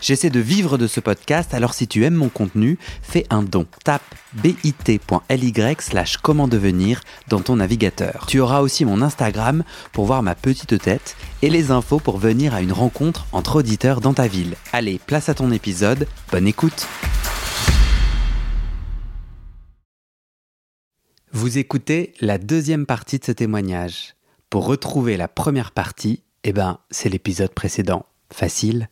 J'essaie de vivre de ce podcast, alors si tu aimes mon contenu, fais un don. Tape bit.ly slash comment devenir dans ton navigateur. Tu auras aussi mon Instagram pour voir ma petite tête et les infos pour venir à une rencontre entre auditeurs dans ta ville. Allez, place à ton épisode, bonne écoute Vous écoutez la deuxième partie de ce témoignage. Pour retrouver la première partie, eh ben, c'est l'épisode précédent. Facile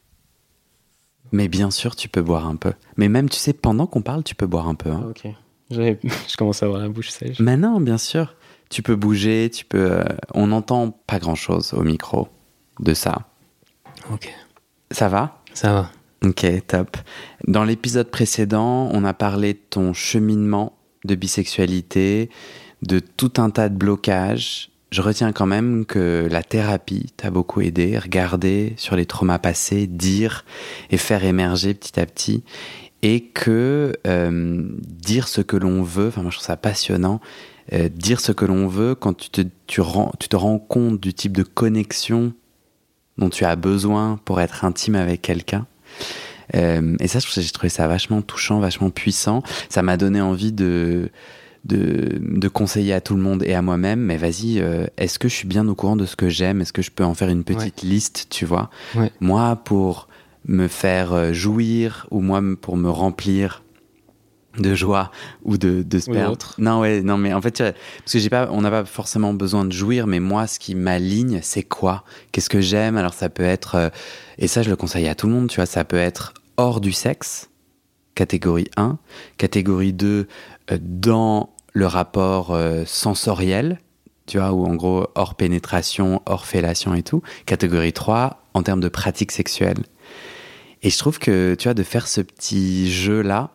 mais bien sûr, tu peux boire un peu. Mais même, tu sais, pendant qu'on parle, tu peux boire un peu. Hein. Ah, ok. Je commence à avoir la bouche sèche. Mais non, bien sûr. Tu peux bouger, tu peux. Euh, on n'entend pas grand chose au micro de ça. Ok. Ça va? Ça va. Ok, top. Dans l'épisode précédent, on a parlé de ton cheminement de bisexualité, de tout un tas de blocages, je retiens quand même que la thérapie t'a beaucoup aidé, regarder sur les traumas passés, dire et faire émerger petit à petit, et que euh, dire ce que l'on veut, enfin moi je trouve ça passionnant, euh, dire ce que l'on veut quand tu te, rends compte du type de connexion dont tu as besoin pour être intime avec quelqu'un. Euh, et ça, j'ai trouvé ça vachement touchant, vachement puissant. Ça m'a donné envie de de, conseiller à tout le monde et à moi-même, mais vas-y, euh, est-ce que je suis bien au courant de ce que j'aime? Est-ce que je peux en faire une petite liste, tu vois? Moi, pour me faire euh, jouir ou moi pour me remplir de joie ou de, de sperme. Non, ouais, non, mais en fait, parce que j'ai pas, on n'a pas forcément besoin de jouir, mais moi, ce qui m'aligne, c'est quoi? Qu'est-ce que j'aime? Alors, ça peut être, euh, et ça, je le conseille à tout le monde, tu vois, ça peut être hors du sexe, catégorie 1, catégorie 2, dans le rapport euh, sensoriel, tu vois, ou en gros hors pénétration, hors fellation et tout. Catégorie 3, en termes de pratique sexuelle. Et je trouve que, tu vois, de faire ce petit jeu-là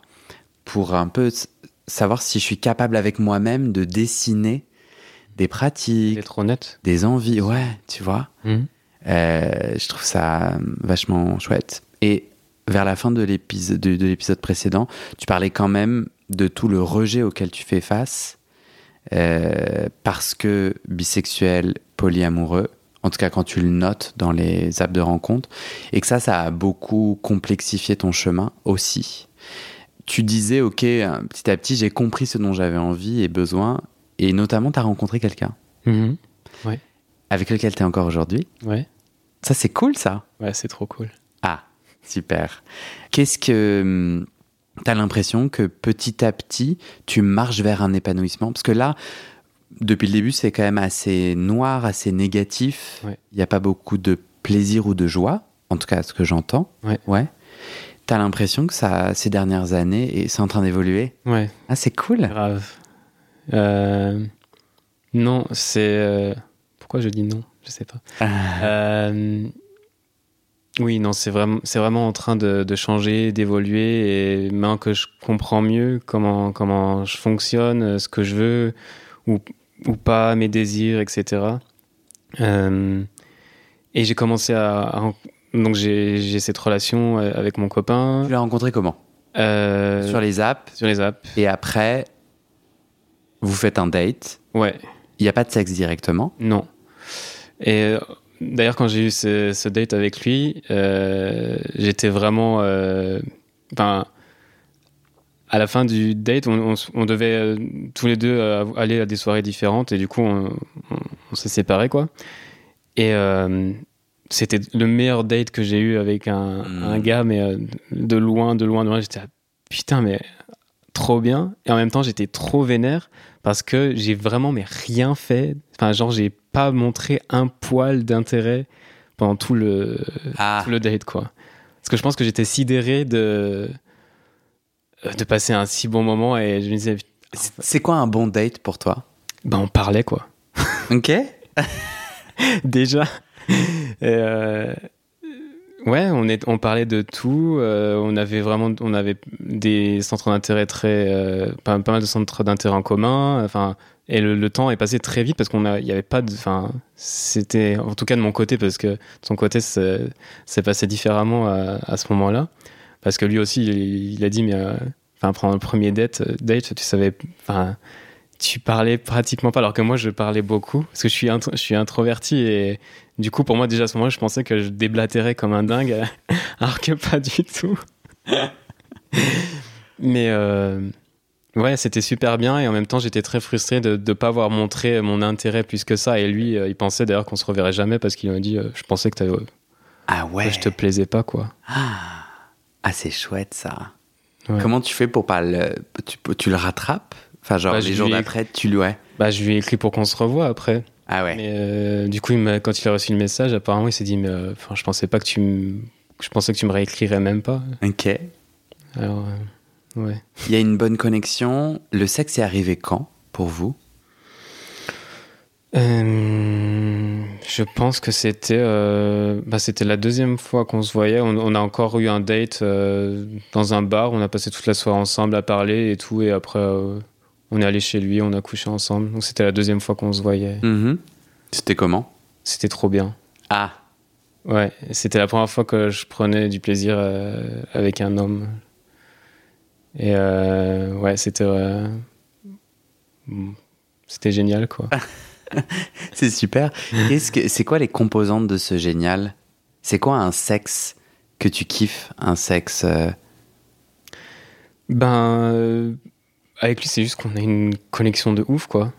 pour un peu savoir si je suis capable avec moi-même de dessiner des pratiques, des envies, ouais, tu vois. Mmh. Euh, je trouve ça vachement chouette. Et vers la fin de l'épisode de, l'épisode précédent, tu parlais quand même de tout le rejet auquel tu fais face euh, parce que bisexuel, polyamoureux, en tout cas quand tu le notes dans les apps de rencontre, et que ça, ça a beaucoup complexifié ton chemin aussi. Tu disais, ok, petit à petit, j'ai compris ce dont j'avais envie et besoin, et notamment, tu as rencontré quelqu'un. Ouais. Avec lequel tu es encore aujourd'hui. Ouais. Ça, c'est cool, ça. Ouais, c'est trop cool. Ah, super. Qu'est-ce que hum, tu as l'impression que petit à petit, tu marches vers un épanouissement? Parce que là, depuis le début, c'est quand même assez noir, assez négatif. Il n'y a pas beaucoup de plaisir ou de joie, en tout cas ce que j'entends. Ouais. ouais. Tu as l'impression que ça, ces dernières années, c'est en train d'évoluer? Ouais. Ah, c'est cool. Grave. Euh, non, c'est. Euh, pourquoi je dis non? Je sais pas. Ah. Euh, oui, non, c'est vraiment, c'est vraiment en train de, changer, d'évoluer, et maintenant que je comprends mieux comment, comment je fonctionne, euh, ce que je veux ou, ou pas, mes désirs, etc. Euh, et j'ai commencé à, donc j'ai, cette relation euh, avec mon copain. Tu l'as rencontré comment? Sur les apps? Sur les apps. Et après, vous faites un date? Ouais. Il n'y a pas de sexe directement? Non. Et D'ailleurs, quand j'ai eu ce, date avec lui, euh, j'étais vraiment. Euh, enfin, à la fin du date, on, devait euh, tous les deux aller à des soirées différentes et du coup, on, s'est séparés, quoi. Et c'était le meilleur date que j'ai eu avec un, hmm. un gars, mais de loin, de loin, de loin. J'étais putain, mais trop bien. Et en même temps, j'étais trop vénère parce que j'ai vraiment mais rien fait. Enfin, genre, j'ai pas montré un poil d'intérêt pendant tout le, ah. le date, quoi. Parce que je pense que j'étais sidéré de, de passer un si bon moment et je me disais. C'est quoi un bon date pour toi? Ben, on parlait, quoi. Ok. Déjà. Euh, Ouais, on, est, on parlait de tout. euh, on avait vraiment, on avait des centres d'intérêt très, euh, pas, pas mal de centres d'intérêt en commun. Enfin, et le, le temps est passé très vite parce qu'on a, il y avait pas de, enfin, c'était, en tout cas de mon côté parce que de son côté, c'est passé différemment à, à ce moment-là. Parce que lui aussi, il, il a dit, mais, euh, enfin, prendre le premier date, euh, date, tu savais, enfin, tu parlais pratiquement pas, alors que moi, je parlais beaucoup parce que je suis, je suis introverti et du coup, pour moi, déjà à ce moment-là, je pensais que je déblatérais comme un dingue, alors que pas du tout. Mais euh, ouais, c'était super bien et en même temps, j'étais très frustré de ne pas avoir montré mon intérêt plus que ça. Et lui, euh, il pensait d'ailleurs qu'on se reverrait jamais parce qu'il m'a dit euh, Je pensais que, t'avais- Ah ouais. que je te plaisais pas, quoi. Ah, Ah, c'est chouette ça. Ouais. Comment tu fais pour pas le. Tu, tu le rattrapes? Enfin, genre Bah, les jours d'après, tu lui. Ouais. Bah, je lui ai écrit pour qu'on se revoie après. Ah ouais. Mais euh, du coup, il quand il a reçu le message, apparemment, il s'est dit Mais euh, enfin, je pensais pas que tu me. Je pensais que tu me réécrirais même pas. Ok. Alors, euh, ouais. Il y a une bonne connexion. Le sexe est arrivé quand pour vous? Euh, je pense que c'était euh, bah, c'était la deuxième fois qu'on se voyait. On, on a encore eu un date euh, dans un bar. On a passé toute la soirée ensemble à parler et tout. Et après, on est allé chez lui, on a couché ensemble. Donc c'était la deuxième fois qu'on se voyait. Mhm. C'était comment? C'était trop bien. Ah, Ouais, c'était la première fois que je prenais du plaisir avec un homme. Et euh, ouais, c'était euh, mm, c'était génial quoi. c'est super. Qu'est-ce que c'est quoi les composantes de ce génial? C'est quoi un sexe que tu kiffes Un sexe euh, Ben, euh, avec lui, c'est juste qu'on a une connexion de ouf, quoi.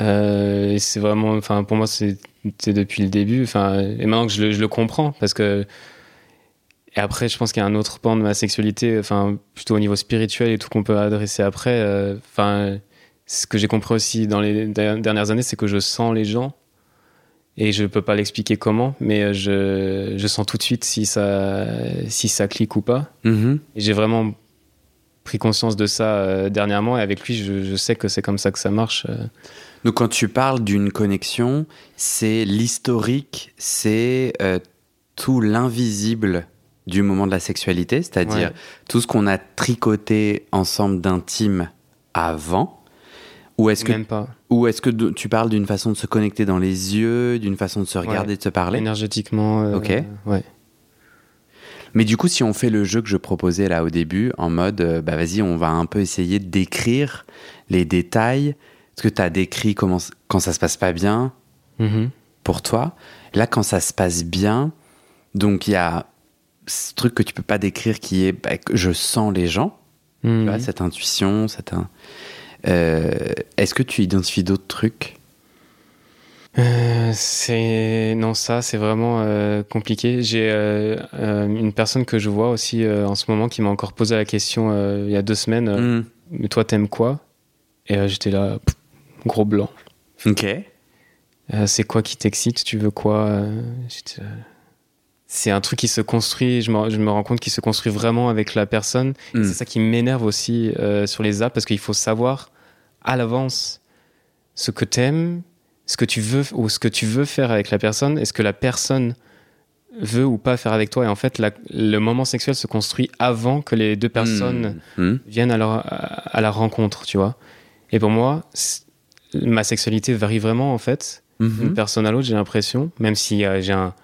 Euh, et c'est vraiment, enfin, pour moi, c'est c'est depuis le début. Enfin, et maintenant que je le, je le comprends, parce que. Et après, je pense qu'il y a un autre pan de ma sexualité, enfin, plutôt au niveau spirituel et tout qu'on peut adresser après. euh, Enfin, ce que j'ai compris aussi dans les der- dernières années, c'est que je sens les gens. Et je peux pas l'expliquer comment, mais je, je sens tout de suite si ça, si ça clique ou pas. mhm. Et j'ai vraiment pris conscience de ça euh, dernièrement et avec lui, je, je sais que c'est comme ça que ça marche. euh. Donc quand tu parles d'une connexion, c'est l'historique, c'est euh, tout l'invisible du moment de la sexualité, c'est-à-dire Ouais. tout ce qu'on a tricoté ensemble d'intime avant. Ou est-ce que, pas. ou est-ce que tu parles d'une façon de se connecter dans les yeux, d'une façon de se regarder, Ouais. de se parler? Énergétiquement. euh, Ok. Ouais. Mais du coup, si on fait le jeu que je proposais là au début, en mode, euh, bah vas-y, on va un peu essayer de décrire les détails. Est-ce que tu as décrit comment, quand ça se passe pas bien Mhm. pour toi Là, quand ça se passe bien, donc il y a ce truc que tu peux pas décrire qui est bah, que je sens les gens, tu Mhm. vois, cette intuition, cette. in- Euh, Est-ce que tu identifies d'autres trucs? Euh, c'est non ça c'est vraiment euh, compliqué. J'ai une personne que je vois aussi en ce moment qui m'a encore posé la question il y a deux semaines. Hmm. Mais toi t'aimes quoi? Et j'étais là pff, gros blanc. Ok. C'est quoi qui t'excite? Tu veux quoi j'étais, C'est un truc qui se construit. Je me, je me rends compte qu'il se construit vraiment avec la personne. Hmm. C'est ça qui m'énerve aussi euh, sur les apps parce qu'il faut savoir à l'avance ce que t'aimes, ce que tu veux ou ce que tu veux faire avec la personne et ce que la personne veut ou pas faire avec toi. Et en fait, la- le moment sexuel se construit avant que les deux personnes Hmm. Hmm. viennent à, leur- à- à la rencontre, tu vois. Et pour moi, ma sexualité varie vraiment en fait d'une Mhm. personne à l'autre, j'ai l'impression, même si euh, j'ai un,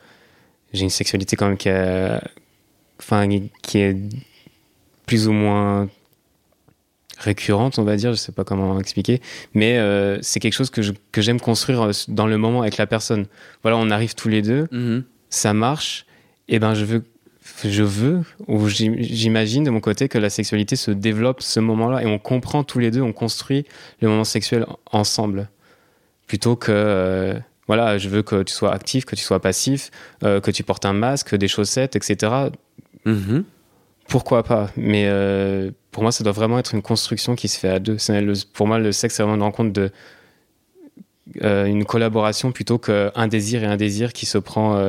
j'ai une sexualité quand même qui, est- enfin, qui est plus ou moins récurrente, on va dire, je sais pas comment expliquer, mais euh, c'est quelque chose que je- que j'aime construire euh, dans le moment avec la personne. Voilà, on arrive tous les deux, Mhm. ça marche, et ben je veux, je veux, ou j'im- j'imagine de mon côté que la sexualité se développe ce moment-là, et on comprend tous les deux, on construit le moment sexuel ensemble, plutôt que, euh, voilà, je veux que tu sois actif, que tu sois passif, euh, que tu portes un masque, des chaussettes, etc. Mhm. Pourquoi pas? Mais euh, pour moi, ça doit vraiment être une construction qui se fait à deux. Le- pour moi, le sexe, c'est vraiment une rencontre de euh, une collaboration plutôt qu'un désir et un désir qui se prend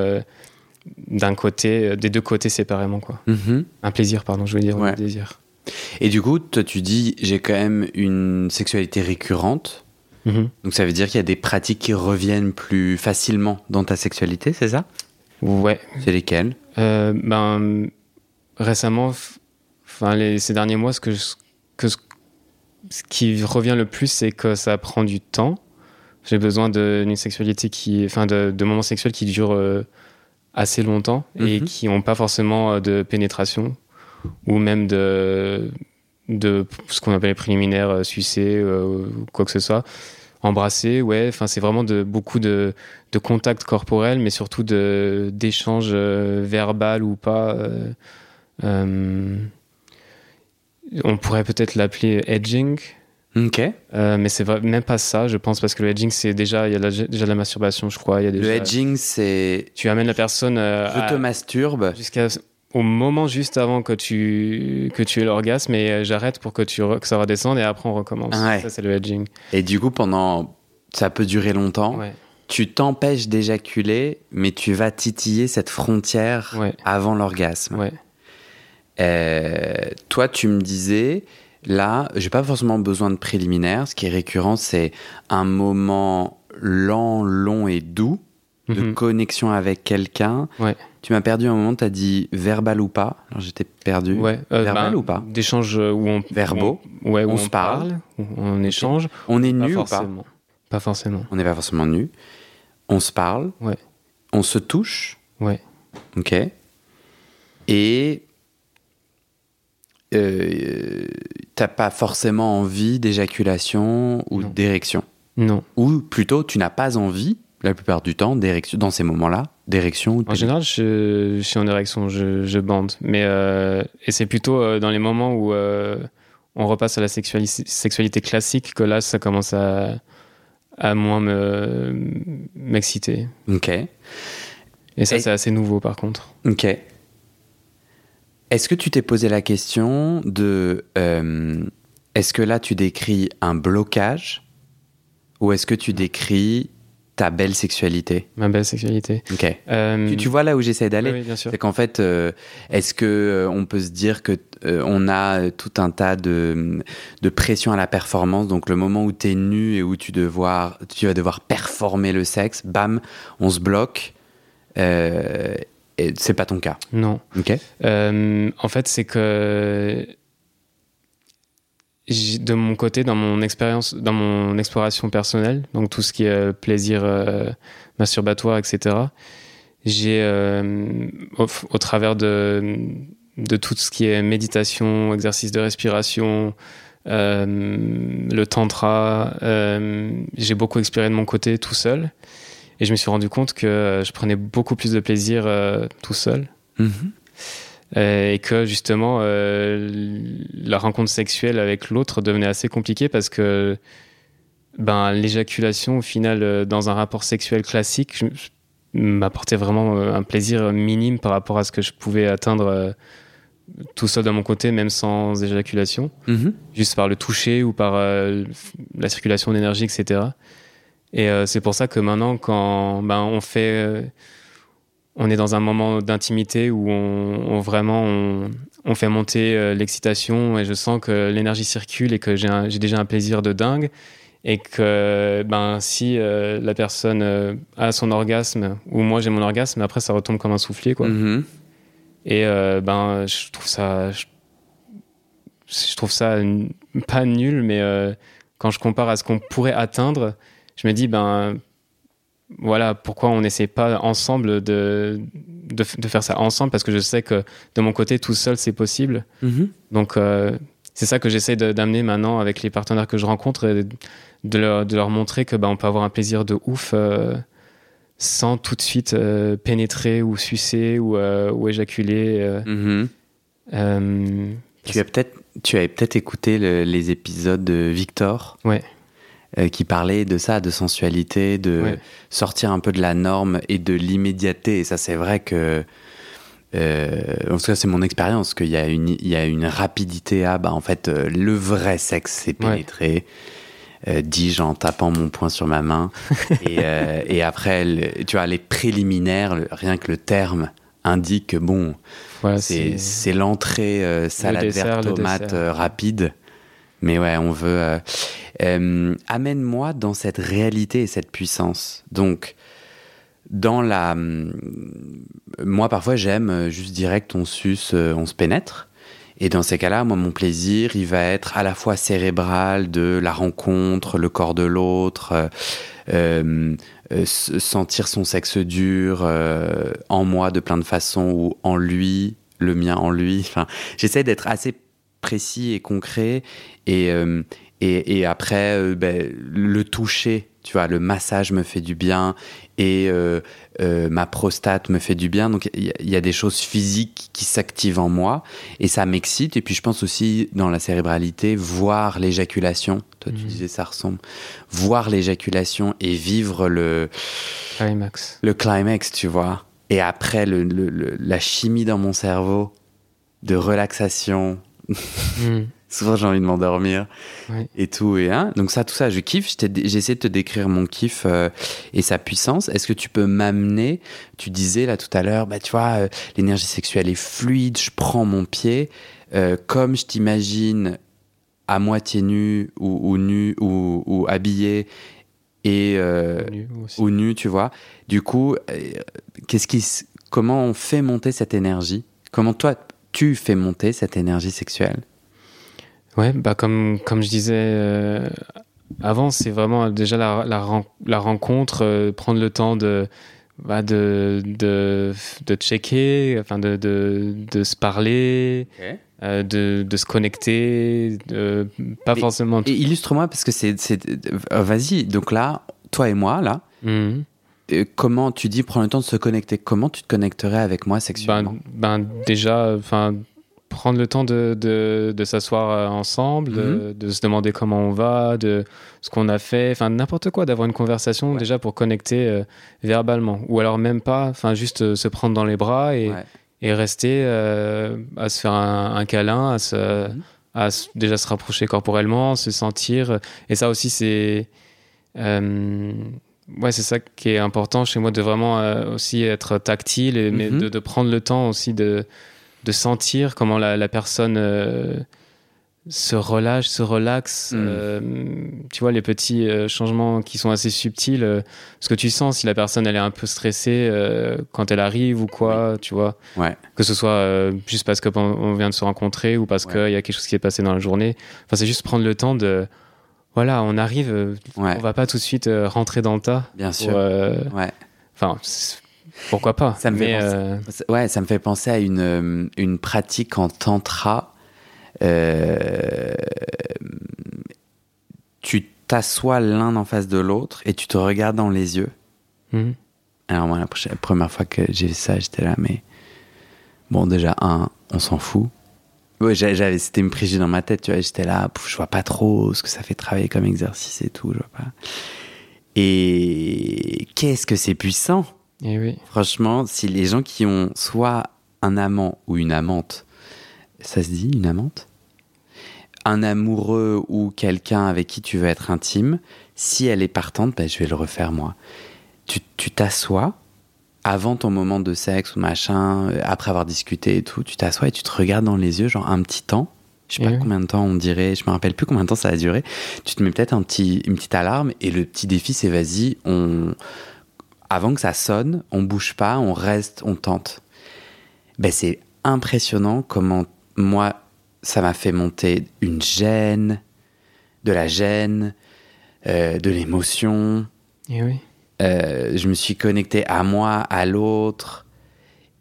d'un côté, des deux côtés séparément, quoi. Mhm. Un plaisir, pardon, je veux dire, Ouais. un désir. Et du coup, toi, tu dis, j'ai quand même une sexualité récurrente. Mhm. Donc ça veut dire qu'il y a des pratiques qui reviennent plus facilement dans ta sexualité, c'est ça? Ouais. C'est lesquels euh, Ben récemment, enfin les, ces derniers mois, ce que que ce, qui revient le plus, c'est que ça prend du temps. J'ai besoin d'une sexualité qui, enfin de, de, moments sexuels qui durent euh, assez longtemps et mhm. qui n'ont pas forcément euh, de pénétration ou même de de ce qu'on appelle les préliminaires, sucer, ou quoi que ce soit embrasser, ouais. Enfin, c'est vraiment de, beaucoup de, de contacts corporels, mais surtout d'échanges euh, verbal ou pas. Euh, euh, on pourrait peut-être l'appeler edging. Ok. mais c'est même pas ça, je pense, parce que le edging, c'est déjà, il y a déjà de la masturbation, je crois. Y a déjà, le edging, c'est. Tu amènes la personne. je te masturbe. Jusqu'à au moment juste avant que tu, que tu aies l'orgasme et euh, j'arrête pour que, tu que ça redescende et après on recommence. Ça, c'est le hedging. Et du coup, pendant. Ça peut durer longtemps. Tu t'empêches d'éjaculer, mais tu vas titiller cette frontière avant l'orgasme. Euh, toi, tu me disais, là, j'ai pas forcément besoin de préliminaire. Ce qui est récurrent, c'est un moment lent, long et doux de mhm. connexion avec quelqu'un. Tu m'as perdu un moment, tu as dit verbal ou pas? Alors j'étais perdu. Ouais, euh, verbal ben, ou pas? D'échanges où on. Verbaux? où on, ouais, où on, se parle, on échange. On est nu ou pas? Pas forcément. On n'est pas forcément nu. On se parle? Ouais. On se touche? Ouais. Ok. Et. Euh, t'as pas forcément envie d'éjaculation ou d'érection? Non. Ou plutôt, tu n'as pas envie la plupart du temps, dans ces moments-là, d'érection En général, je, suis en érection, je, bande. Mais, euh, et c'est plutôt euh, dans les moments où euh, on repasse à la sexualité classique que là, ça commence à, à moins m'exciter. Ok. Et ça, c'est assez nouveau par contre. Ok. Est-ce que tu t'es posé la question de. est-ce que là, tu décris un blocage ou est-ce que tu décris ta belle sexualité Ma belle sexualité. Ok. Euh, tu, vois là où j'essaie d'aller Oui, bien sûr. C'est qu'en fait, euh, est-ce que euh, on peut se dire que on a tout un tas de, de pression à la performance? Donc le moment où tu es nu et où tu, devoir, tu vas devoir performer le sexe, bam, on se bloque. et c'est pas ton cas. Non. Ok. en fait, c'est que de mon côté, dans mon expérience, dans mon exploration personnelle, donc tout ce qui est euh, plaisir euh, masturbatoire, etc., j'ai, euh, au, travers de, de tout ce qui est méditation, exercice de respiration, le tantra, j'ai beaucoup expiré de mon côté tout seul. Et je me suis rendu compte que je prenais beaucoup plus de plaisir tout seul. Mm-hmm. Et que justement euh, la rencontre sexuelle avec l'autre devenait assez compliquée parce que ben, l'éjaculation au final euh, dans un rapport sexuel classique m'apportait vraiment un plaisir minime par rapport à ce que je pouvais atteindre tout seul de mon côté, même sans éjaculation, mm-hmm. juste par le toucher ou par la circulation d'énergie, etc. Et c'est pour ça que maintenant, quand ben, on fait on est dans un moment d'intimité où on, vraiment on, fait monter euh, l'excitation et je sens que l'énergie circule et que j'ai déjà un plaisir de dingue et que ben si euh, la personne euh, a son orgasme ou moi j'ai mon orgasme après ça retombe comme un soufflet quoi mm-hmm. et ben je trouve ça je, je, trouve ça pas nul mais quand je compare à ce qu'on pourrait atteindre je me dis ben voilà pourquoi on n'essaie pas ensemble de, de, faire ça ensemble parce que je sais que de mon côté tout seul c'est possible mm-hmm. donc euh, c'est ça que j'essaie d'amener maintenant avec les partenaires que je rencontre et de leur, de leur montrer que bah, on peut avoir un plaisir de ouf euh, sans tout de suite euh, pénétrer ou sucer ou, ou éjaculer mm-hmm. tu as peut-être tu avais peut-être écouté les épisodes de Victor? Ouais euh, qui parlait de ça, de sensualité, de sortir un peu de la norme et de l'immédiateté. Et ça, c'est vrai que. Euh, en tout cas, c'est mon expérience qu'il y, a une, il y a une rapidité à. Bah, en fait, euh, le vrai sexe, c'est pénétrer. dis-je en tapant mon poing sur ma main. et, et, après, tu vois, les préliminaires, rien que le terme indique que bon, c'est l'entrée salade verte tomate rapide. Mais ouais, on veut. Euh, euh, amène-moi dans cette réalité et cette puissance. Donc, dans la. Moi, parfois, j'aime juste direct, on suce, on se pénètre. Et dans ces cas-là, moi, mon plaisir, il va être à la fois cérébral de la rencontre, le corps de l'autre, euh, euh, sentir son sexe dur euh, en moi de plein de façons ou en lui, le mien en lui. Enfin, j'essaie d'être assez précis et concret et, et, et, après, ben, le toucher, tu vois, le massage me fait du bien et euh, ma prostate me fait du bien. Donc il y, a des choses physiques qui s'activent en moi et ça m'excite. Et puis je pense aussi dans la cérébralité, voir l'éjaculation. Toi tu mmh. disais ça ressemble. Voir l'éjaculation et vivre le climax. Le climax, tu vois. Et après le, la chimie dans mon cerveau de relaxation. Mmh. Souvent j'ai envie de m'endormir et tout et hein. donc ça tout ça je kiffe. J'essaie de te décrire mon kiff euh, et sa puissance. Est-ce que tu peux m'amener tu disais là tout à l'heure bah tu vois euh, l'énergie sexuelle est fluide je prends mon pied euh, comme je t'imagine à moitié nu ou, nu ou, ou, habillé et ou nu tu vois. Du coup qu'est-ce qui comment on fait monter cette énergie? Comment toi tu fais monter cette énergie sexuelle? Ouais, bah comme, comme je disais euh, avant, c'est vraiment déjà la, la, la rencontre, euh, prendre le temps de, bah de, de, de, checker, enfin de, de, de se parler, euh, de, de, se connecter, de, pas forcément. Et illustre-moi, parce que c'est. Vas-y, donc là, toi et moi, là. Mhm. comment tu dis prendre le temps de se connecter Comment tu te connecterais avec moi sexuellement? Ben, ben déjà, enfin prendre le temps de, de, s'asseoir euh, ensemble, mhm. de, se demander comment on va, de ce qu'on a fait, enfin n'importe quoi, d'avoir une conversation déjà pour connecter euh, verbalement. Ou alors même pas, enfin juste euh, se prendre dans les bras et, et rester à se faire un, câlin, à, se, mhm. à déjà se rapprocher corporellement, se sentir. Et ça aussi, c'est. ouais, c'est ça qui est important chez moi, de vraiment aussi être tactile, et, mais mhm. de, prendre le temps aussi de de sentir comment la, personne euh, se relâche, se relaxe. Mm. Euh, tu vois, les petits euh, changements qui sont assez subtils. ce que tu sens si la personne elle est un peu stressée quand elle arrive ou quoi, tu vois. Ouais. Que ce soit juste parce qu'on vient de se rencontrer ou parce qu'il y a quelque chose qui est passé dans la journée. Enfin, c'est juste prendre le temps de. Voilà, on arrive, on va pas tout de suite rentrer dans le tas. Bien sûr. ouais. Enfin, pourquoi pas ça me, fait penser, euh, ouais, ça me fait penser à une, euh, une pratique en tantra. Euh, tu t'assois l'un en face de l'autre et tu te regardes dans les yeux. Mhm. Alors moi, la, première fois que j'ai vu ça, j'étais là, mais bon, déjà un, on s'en fout. Ouais, j'avais, c'était une préjugé dans ma tête, tu vois. J'étais là, je vois pas trop ce que ça fait travailler comme exercice et tout, je vois pas. Et qu'est-ce que c'est puissant eh oui. Franchement, si les gens qui ont soit un amant ou une amante, ça se dit une amante? Un amoureux ou quelqu'un avec qui tu veux être intime, si elle est partante, ben, je vais le refaire moi. Tu t'assois avant ton moment de sexe ou machin, euh, après avoir discuté et tout, tu t'assois et tu te regardes dans les yeux, genre un petit temps. Je sais pas eh combien de temps on dirait, je me rappelle plus combien de temps ça a duré. Tu te mets peut-être un petit, une petite alarme et le petit défi c'est vas-y, on, avant que ça sonne, on bouge pas, on reste, on tente. Ben, c'est impressionnant comment moi, ça m'a fait monter une gêne, de la gêne, euh, de l'émotion. Et eh oui. Euh, je me suis connecté à moi, à l'autre.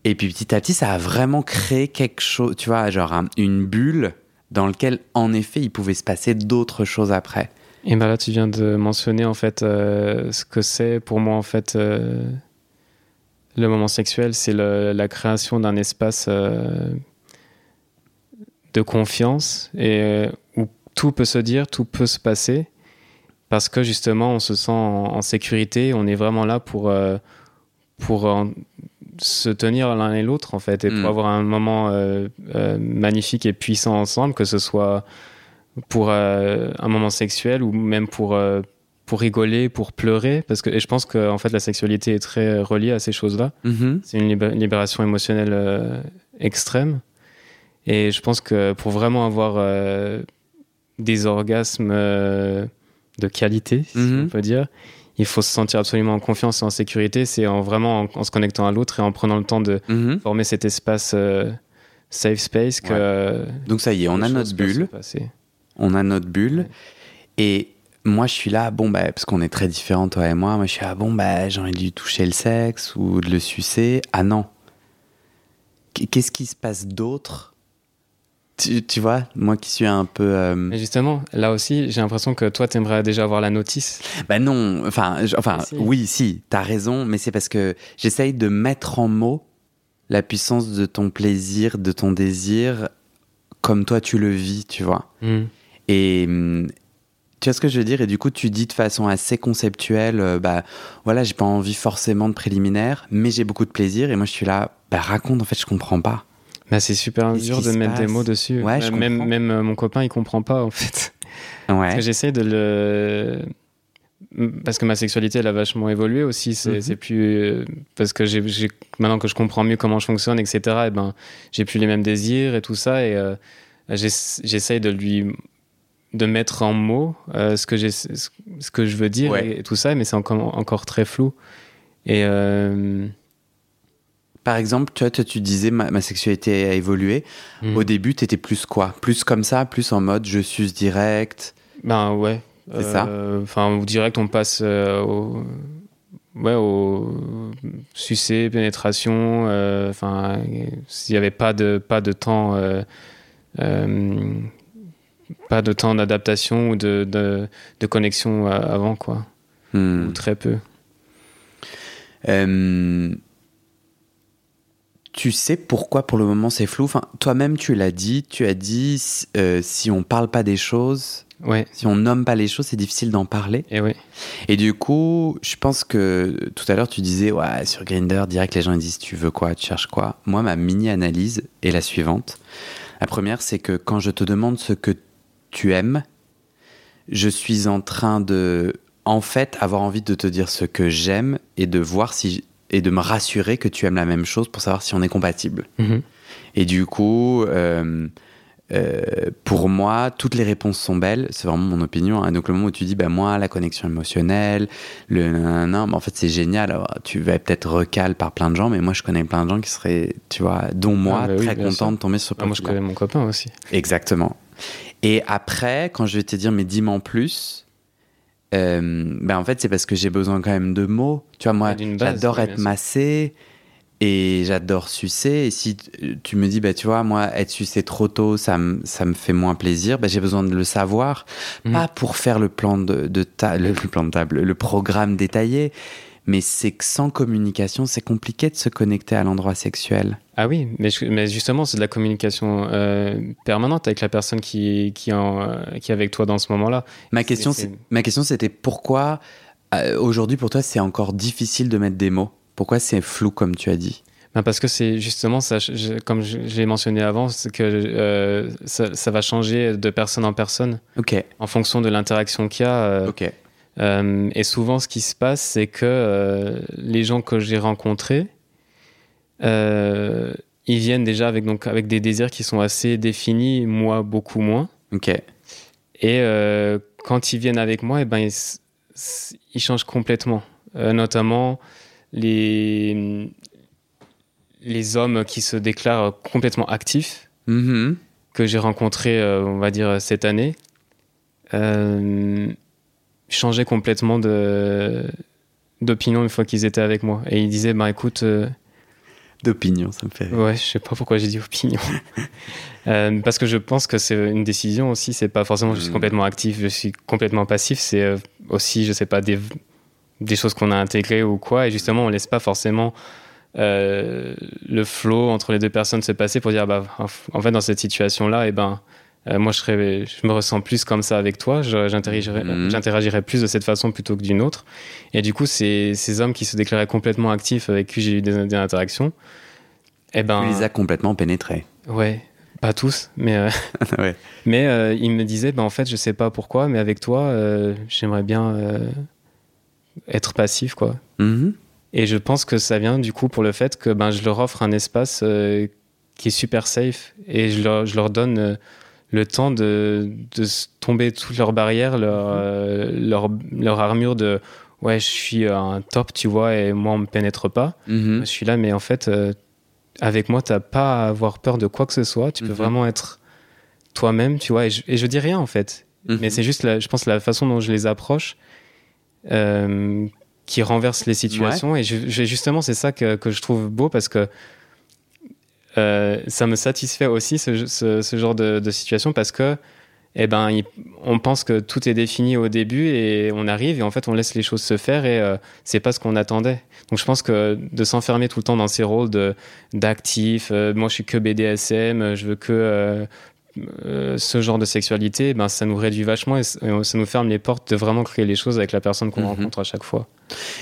Et puis petit à petit, ça a vraiment créé quelque chose, tu vois, genre une bulle dans laquelle, en effet, il pouvait se passer d'autres choses après. Et ben là, tu viens de mentionner en fait euh, ce que c'est pour moi en fait euh, le moment sexuel, c'est la création d'un espace euh, de confiance et où tout peut se dire, tout peut se passer parce que justement on se sent en, sécurité, on est vraiment là pour pour se tenir l'un et l'autre en fait et pour mm. avoir un moment magnifique et puissant ensemble, que ce soit pour euh, un moment sexuel ou même pour, euh, pour rigoler, pour pleurer. Parce que, et je pense que en fait, la sexualité est très reliée à ces choses-là. Mm-hmm. C'est une libération émotionnelle euh, extrême. Et je pense que pour vraiment avoir des orgasmes de qualité, si mm-hmm. on peut dire, il faut se sentir absolument en confiance et en sécurité, c'est en vraiment en, se connectant à l'autre et en prenant le temps de Mhm. former cet espace euh, safe space que. Ouais. euh, Donc ça y est, on a notre bulle. On a notre bulle. Et moi, je suis là, bon, bah, parce qu'on est très différents, toi et moi. Moi, je suis là, bon, bah, j'ai envie de lui toucher le sexe ou de le sucer. Ah non. Qu- Qu'est-ce qui se passe d'autre? Tu, tu vois, moi qui suis un peu. euh, justement, là aussi, j'ai l'impression que toi, t'aimerais déjà avoir la notice. Bah non, enfin, enfin Si. oui, si, t'as raison, mais c'est parce que j'essaye de mettre en mots la puissance de ton plaisir, de ton désir, comme toi tu le vis, tu vois. Et hum, tu vois ce que je veux dire? Et du coup, tu dis de façon assez conceptuelle, euh, bah voilà, j'ai pas envie forcément de préliminaire, mais j'ai beaucoup de plaisir. Et moi, je suis là, bah raconte, en fait, je comprends pas. Bah, c'est super Qu'est-ce dur de mettre des mots dessus. Ouais, je même même euh, mon copain, il comprend pas en fait. Parce Ouais. que j'essaie de le. Parce que ma sexualité, elle a vachement évolué aussi. C'est Mhm. c'est plus. euh, Parce que j'ai j'ai- maintenant que je comprends mieux comment je fonctionne, etc., et ben, j'ai plus les mêmes désirs et tout ça. Et euh, j'ess- j'essaye de lui. De mettre en mots euh, ce, que j'ai- ce que je veux dire Ouais. et, tout ça, mais c'est encore, encore très flou. Et. euh, Par exemple, tu toi, tu disais ma, ma sexualité a évolué. hmm. Au début, t'étais plus quoi? Plus comme ça, plus en mode je suce direct? Ben ouais. C'est ça Euh, Enfin, direct, on passe au. Ouais, au sucer, pénétration. euh, Enfin, s'il n'y avait pas de, pas de temps. euh, euh, pas de temps d'adaptation ou de, de, de connexion euh, avant, quoi. Hmm. Ou très peu. Euh, tu sais pourquoi pour le moment c'est flou? Enfin, Toi-même, tu l'as dit, tu as dit euh, si on parle pas des choses, Ouais, si on nomme pas les choses, c'est difficile d'en parler. et ouais. Et du coup, je pense que tout à l'heure, tu disais, ouais, sur Grinder, direct, les gens ils disent, tu veux quoi, tu cherches quoi? Moi, ma mini-analyse est la suivante. La première, c'est que quand je te demande ce que tu aimes, je suis en train de, en fait, avoir envie de te dire ce que j'aime et de voir si, et de me rassurer que tu aimes la même chose pour savoir si on est compatible. Mhm. Et du coup, euh, euh, pour moi, toutes les réponses sont belles. C'est vraiment mon opinion. hein. Donc, le moment où tu dis, bah, moi, la connexion émotionnelle, le nanana, bah, en fait, c'est génial. Alors, tu vas peut-être recal par plein de gens, mais moi, je connais plein de gens qui seraient, tu vois, dont moi, Ah, bah oui, très sûr. de tomber sur Ah, moi, je connais mon copain aussi. Exactement. Et après, quand je vais te dire, mais dis-moi en plus, euh, ben en fait, c'est parce que j'ai besoin quand même de mots. Tu vois, moi, j'adore être massé et j'adore sucer. Et si t- tu me dis, bah, tu vois, moi, être sucé trop tôt, ça me, ça me fait moins plaisir, ben, j'ai besoin de le savoir. Mhm. Pas pour faire le plan de, de ta- le, le plan de table, le programme détaillé, mais c'est que sans communication, c'est compliqué de se connecter à l'endroit sexuel. Ah oui, mais, je- mais justement, c'est de la communication euh, permanente avec la personne qui, qui, en, euh, qui est avec toi dans ce moment-là. Ma question, ma question, c'était pourquoi euh, aujourd'hui pour toi c'est encore difficile de mettre des mots? Pourquoi c'est flou comme tu as dit? Ben, parce que c'est justement, ça, je- comme l'ai mentionné avant, que euh, ça, ça va changer de personne en personne Ok, en fonction de l'interaction qu'il y a. ok. Euh, et souvent, ce qui se passe, c'est que euh, les gens que j'ai rencontrés, euh, ils viennent déjà avec, donc, avec des désirs qui sont assez définis, moi beaucoup moins. Ok. Et quand ils viennent avec moi, eh ben, ils, changent complètement. Notamment les, les hommes qui se déclarent complètement actifs, Mhm. que j'ai rencontrés, on va dire, cette année, euh, changeaient complètement de d'opinion une fois qu'ils étaient avec moi. Et ils disaient, bah écoute, euh, D'opinion, ça me fait rire. Ouais, je sais pas pourquoi j'ai dit opinion. Euh, parce que je pense que c'est une décision aussi. C'est pas forcément je suis Mm. complètement actif, je suis complètement passif. C'est euh, aussi, je sais pas, des, des choses qu'on a intégrées ou quoi. Et justement, on laisse pas forcément euh, le flow entre les deux personnes se passer pour dire, bah, en fait, dans cette situation-là, et ben, euh, moi, je, serais, je me ressens plus comme ça avec toi. J'interagirais Mhm. j'interagirais plus de cette façon plutôt que d'une autre. Et du coup, ces, ces hommes qui se déclaraient complètement actifs avec qui j'ai eu des, des interactions, eh ben, Tu les as complètement pénétrés. Ouais, pas tous, mais, euh, ouais. mais euh, il me disait, ben, en fait, je sais pas pourquoi, mais avec toi, euh, j'aimerais bien être passif, quoi. Mhm. Et je pense que ça vient du coup pour le fait que ben, je leur offre un espace qui est super safe et je leur, je leur donne le temps de, de tomber toutes leurs barrières, leur, euh, leur, leur armure de ouais, je suis un top, tu vois, et moi, on me pénètre pas. Mhm. Je suis là, mais en fait, euh, avec moi, t'as pas à avoir peur de quoi que ce soit. Tu peux Mhm. vraiment être toi-même, tu vois, et je, et je dis rien, en fait. Mhm. Mais c'est juste, la- je pense, la façon dont je les approche euh, qui renverse les situations. Et je- je- justement, c'est ça que, que je trouve beau parce que euh, ça me satisfait aussi, ce, ce- genre de, situation, parce que eh ben, on pense que tout est défini au début et on arrive et en fait on laisse les choses se faire et euh, c'est pas ce qu'on attendait. Donc je pense que de s'enfermer tout le temps dans ces rôles de d'actif, euh, moi je suis que BDSM, je veux que euh, ce genre de sexualité, ben ça nous réduit vachement et ça nous ferme les portes de vraiment créer les choses avec la personne qu'on Mhm. rencontre à chaque fois.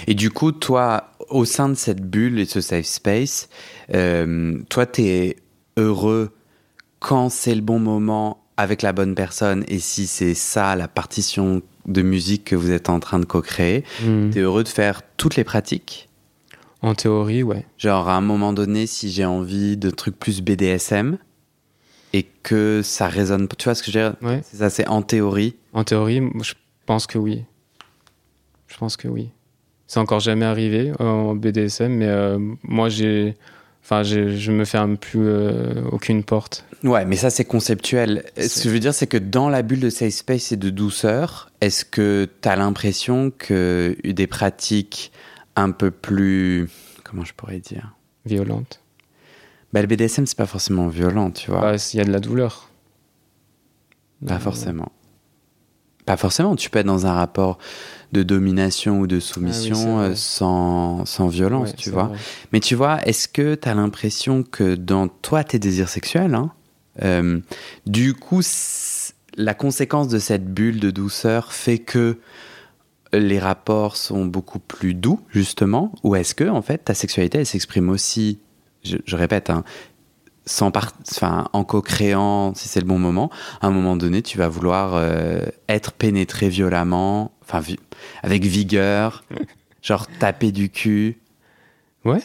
Et du coup, toi, au sein de cette bulle et de ce safe space, euh, toi, t'es heureux quand c'est le bon moment avec la bonne personne et si c'est ça la partition de musique que vous êtes en train de co-créer, Mhm. t'es heureux de faire toutes les pratiques? En théorie, ouais. Genre, à un moment donné, si j'ai envie de trucs plus BDSM et que ça résonne, tu vois ce que je veux dire? Ouais. C'est ça, c'est en théorie. En théorie, je pense que oui. Je pense que oui. C'est encore jamais arrivé euh, en BDSM, mais euh, moi, j'ai. Enfin, je me ferme plus euh, aucune porte. Ouais, mais ça, c'est conceptuel. Ce que je veux dire, c'est que dans la bulle de safe space et de douceur, est-ce que tu as l'impression que des pratiques un peu plus. Comment je pourrais dire? Violente. Bah, Le BDSM, c'est pas forcément violent, tu vois. Bah, Il y a de la douleur. Pas forcément. Pas forcément. Tu peux être dans un rapport de domination ou de soumission Ah euh, sans, sans violence, Ouais, tu vois. vrai. Mais tu vois, est-ce que tu as l'impression que dans toi, tes désirs sexuels, hein, euh, du coup, la conséquence de cette bulle de douceur fait que les rapports sont beaucoup plus doux, justement Ou est-ce que, en fait, ta sexualité, elle s'exprime aussi, je, je répète, hein, sans par- enfin, en co-créant, si c'est le bon moment, à un moment donné, tu vas vouloir euh, être pénétré violemment, enfin, vi- avec vigueur, genre taper du cul Ouais.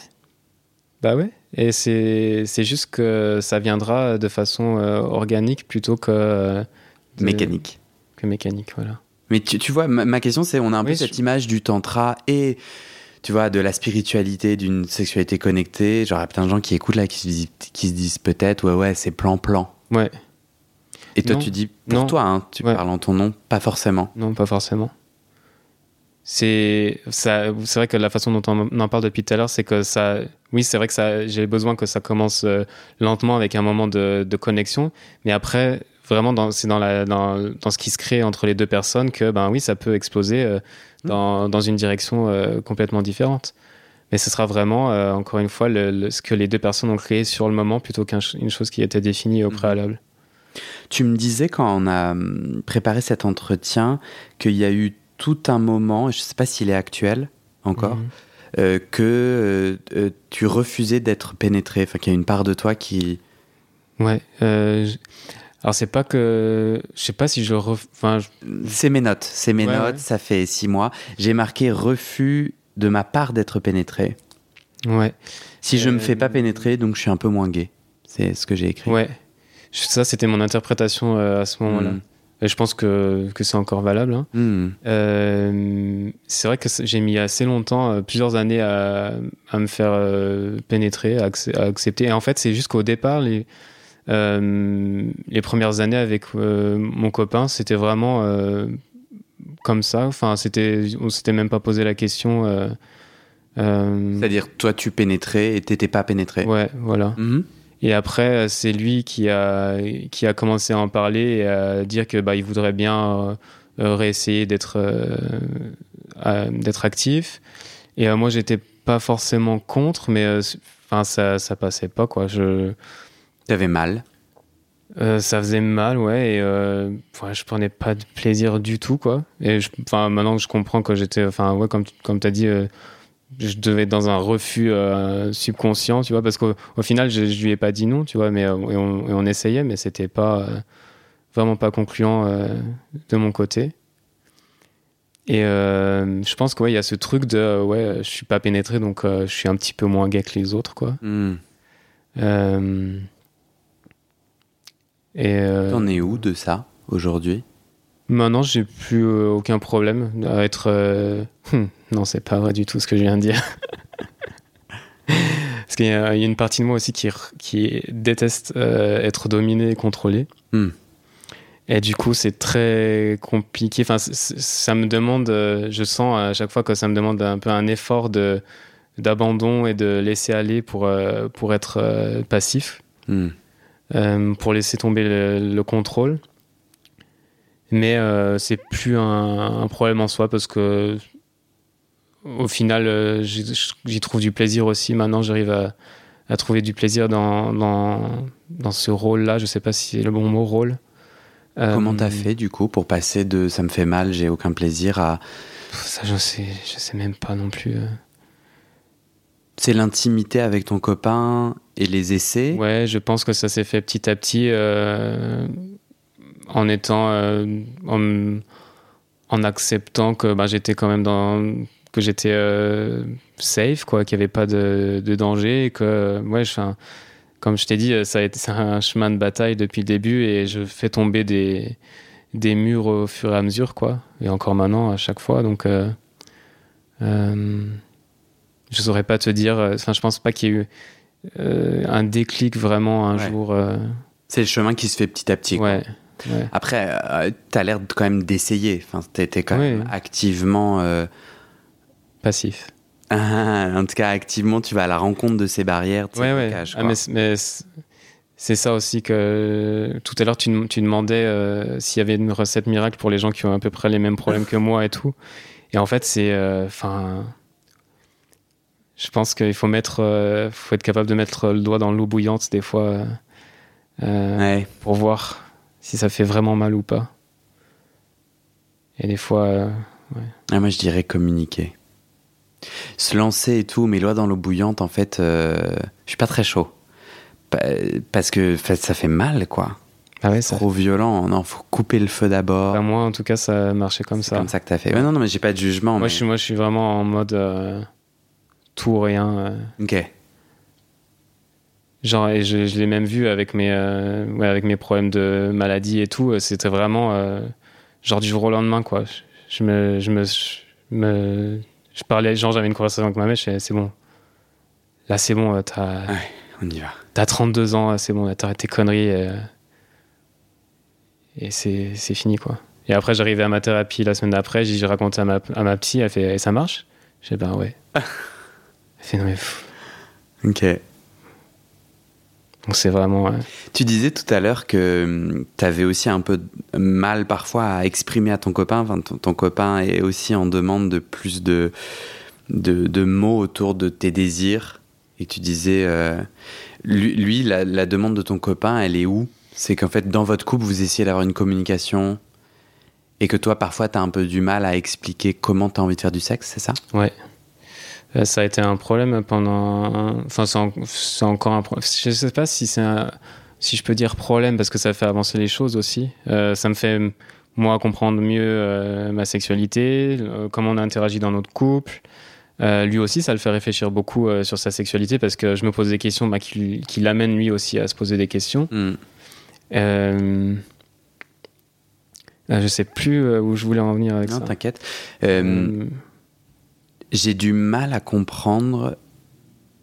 Bah ouais. Et c'est juste que ça viendra de façon euh, organique plutôt que. euh, de- mécanique. Que mécanique, voilà. Mais tu, tu vois, ma, ma question, c'est on a un peu cette je- image du tantra et, tu vois, de la spiritualité, d'une sexualité connectée. Genre, il y a plein de gens qui écoutent là, qui se disent, qui se disent peut-être, ouais, ouais, c'est plan-plan. Ouais. Et toi, Non. tu dis, pour Non. toi, hein, tu Ouais. parles en ton nom, pas forcément. Non, pas forcément. C'est ça, c'est vrai que la façon dont on en parle depuis tout à l'heure, c'est que ça, oui, c'est vrai que ça, j'ai besoin que ça commence euh, lentement avec un moment de, de connexion, mais après, vraiment, dans, c'est dans, la, dans, dans ce qui se crée entre les deux personnes que, ben oui, ça peut exploser euh, dans, dans une direction euh, complètement différente. Mais ce sera vraiment, euh, encore une fois, le, le- ce que les deux personnes ont créé sur le moment plutôt qu'une chose qui était définie au Mhm. préalable. Tu me disais quand on a hum, préparé cet entretien qu'il y a eu tout un moment, je sais pas s'il est actuel encore, Mhm. euh, que euh, tu refusais d'être pénétré, enfin qu'il y a une part de toi qui... Ouais. euh, alors c'est pas que, je sais pas si je, ref... enfin, je- C'est mes notes, c'est mes Ouais, notes, ouais. ça fait six mois. J'ai marqué refus de ma part d'être pénétré. ouais, Si je me fais pas Euh, pénétrer, donc je suis un peu moins gay. C'est ce que j'ai écrit. ouais. Ça c'était mon interprétation euh, à ce moment-là. Mm. Et je pense que, que c'est encore valable. hein. Hmm. Euh, c'est vrai que j'ai mis assez longtemps, plusieurs années à, à me faire pénétrer, à, à accepter. Et en fait, c'est juste qu'au départ, les, les premières années avec euh, mon copain, c'était vraiment euh, comme ça. Enfin, c'était, on s'était même pas posé la question. euh, euh, C'est-à-dire, toi, tu pénétrais et t'étais pas pénétré. ouais, voilà. Mhm. Et après, c'est lui qui a, qui a commencé à en parler et à dire que bah, il voudrait bien euh, euh, réessayer d'être euh, actif. Et euh, moi, j'étais pas forcément contre, mais euh, enfin, ça, ça passait pas quoi. Je, T'avais mal. euh, ça faisait mal, ouais. Et euh, ouais, je prenais pas de plaisir du tout, quoi. Et je- maintenant que je comprends que j'étais, enfin, ouais, comme tu- comme t'as dit. euh, je devais être dans un refus euh, subconscient, tu vois, parce qu'au au final, je, je lui ai pas dit non, tu vois, mais et on, et on essayait, mais c'était pas vraiment pas concluant de mon côté. Et je pense qu'il y a ce truc de ouais, je suis pas pénétré, donc je suis un petit peu moins gay que les autres, quoi. Hmm. Euh, et euh, T'en es où de ça aujourd'hui? Maintenant, j'ai plus aucun problème à être. Hmm, non, c'est pas vrai du tout ce que je viens de dire. Parce qu'il y, a une partie de moi aussi qui, qui déteste être dominé et contrôlé. Hmm. Et du coup, c'est très compliqué. Enfin, ça me demande, je sens à chaque fois que ça me demande un peu un effort de d'abandon et de laisser aller pour, pour être passif. Hmm. Euh, pour laisser tomber le, contrôle. Mais euh, c'est plus un, problème en soi parce que au final, euh, j'y trouve du plaisir aussi. Maintenant, j'arrive à, à, trouver du plaisir dans, dans, dans ce rôle-là. Je sais pas si c'est le bon mot, rôle. Comment t'as fait du coup pour passer de ça me fait mal, j'ai aucun plaisir à. Ça, je sais, je sais même pas non plus. C'est l'intimité avec ton copain et les essais Ouais, je pense que ça s'est fait petit à petit euh, en étant. Euh, en, acceptant que bah, j'étais quand même dans. que j'étais euh, safe, quoi, qu'il n'y avait pas de, danger et que. ouais, comme je t'ai dit, ça a été un chemin de bataille depuis le début et je fais tomber des, des murs au fur et à mesure, quoi. Et encore maintenant, à chaque fois. Donc je saurais pas te dire. Euh, enfin, je pense pas qu'il y ait eu euh, un déclic vraiment un jour. Euh. C'est le chemin qui se fait petit à petit. Ouais. Après, tu as l'air quand même d'essayer. Enfin, tu étais quand même activement. Passif. en tout cas, activement, tu vas à la rencontre de ces barrières. De ouais, ouais. Ah, mais, c'est ça aussi que tout à l'heure, tu, tu, demandais s'il y avait une recette miracle pour les gens qui ont à peu près les mêmes problèmes que moi et tout. Et en fait, c'est. Enfin je pense qu'il faut mettre, euh, faut être capable de mettre le doigt dans l'eau bouillante des fois euh, euh, pour voir si ça fait vraiment mal ou pas. Et des fois, ah, moi je dirais communiquer. Se lancer et tout, mais doigts dans l'eau bouillante, en fait, je suis pas très chaud. Parce que ça fait mal, quoi. Ah ouais, Trop violent. Non, faut couper le feu d'abord. Bah, moi, en tout cas, ça marchait comme ça. comme ça que t'as fait. non, non, mais j'ai pas de jugement. Moi, je suis, moi, je suis vraiment en mode tout ou rien. Euh. Ok. Genre, et je, l'ai même vu avec mes, euh, avec mes problèmes de maladie et tout. Euh, c'était vraiment genre du jour au lendemain, quoi. Je, me, je me, me, je parlais, genre j'avais une conversation avec ma mère, c'est bon. Là, c'est bon, t'as. Ouais, on y va. T'as 32 ans, c'est bon, t'arrêtes tes conneries. Et, et c'est fini, quoi. Et après, j'arrivais à ma thérapie la semaine d'après, j'ai raconté à ma, à ma psy, elle fait, et ça marche? J'ai ben ouais. Ok. Donc c'est vraiment. Tu disais tout à l'heure que hum, tu avais aussi un peu mal parfois à exprimer à ton copain. Enfin, ton, copain est aussi en demande de plus de, de, mots autour de tes désirs. Et tu disais, euh, lui, la, la, demande de ton copain, elle est où? C'est qu'en fait, dans votre couple, vous essayez d'avoir une communication et que toi, parfois, tu as un peu du mal à expliquer comment tu as envie de faire du sexe, c'est ça? Ouais. Euh, ça a été un problème pendant. Enfin, c'est encore un problème. Je sais pas si c'est si je peux dire problème parce que ça fait avancer les choses aussi. Euh, ça me fait moi comprendre mieux euh, ma sexualité, comment on a interagi dans notre couple. lui aussi, ça le fait réfléchir beaucoup sur sa sexualité parce que je me pose des questions bah, qui, qui l'amènent lui aussi à se poser des questions. Mm. je sais plus où je voulais en venir avec non, ça. t'inquiète j'ai du mal à comprendre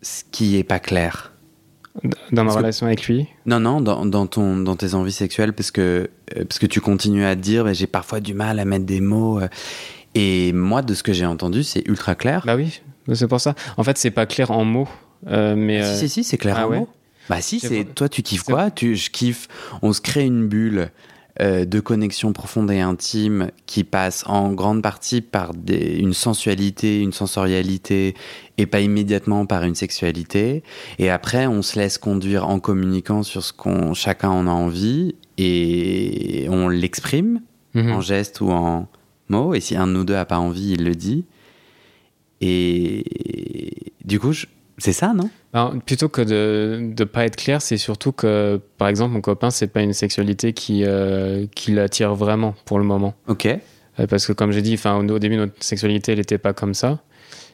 ce qui est pas clair. Dans ma relation avec lui? Non, non, dans, dans, ton, dans tes envies sexuelles, parce que, euh, parce que tu continues à dire, bah, j'ai parfois du mal à mettre des mots. Euh, et moi, de ce que j'ai entendu, c'est ultra clair. Bah oui, c'est pour ça. En fait, c'est pas clair en mots. Euh, mais ah, Si, si, si, c'est clair ah en mots. Bah si, c'est toi, tu kiffes quoi? tu, Je kiffe. On se crée une bulle. Euh, de connexion profonde et intime qui passe en grande partie par une sensualité, une sensorialité et pas immédiatement par une sexualité. Et après, on se laisse conduire en communiquant sur ce qu'on chacun en a envie et on l'exprime mhm. en geste ou en mots. Et si un de nous deux a pas envie, il le dit. Et du coup, c'est ça, non? Plutôt que de ne pas être clair, c'est surtout que, par exemple, mon copain, c'est pas une sexualité qui, euh, qui l'attire vraiment pour le moment. Ok. Euh, parce que, comme j'ai dit, au début, notre sexualité, elle n'était pas comme ça.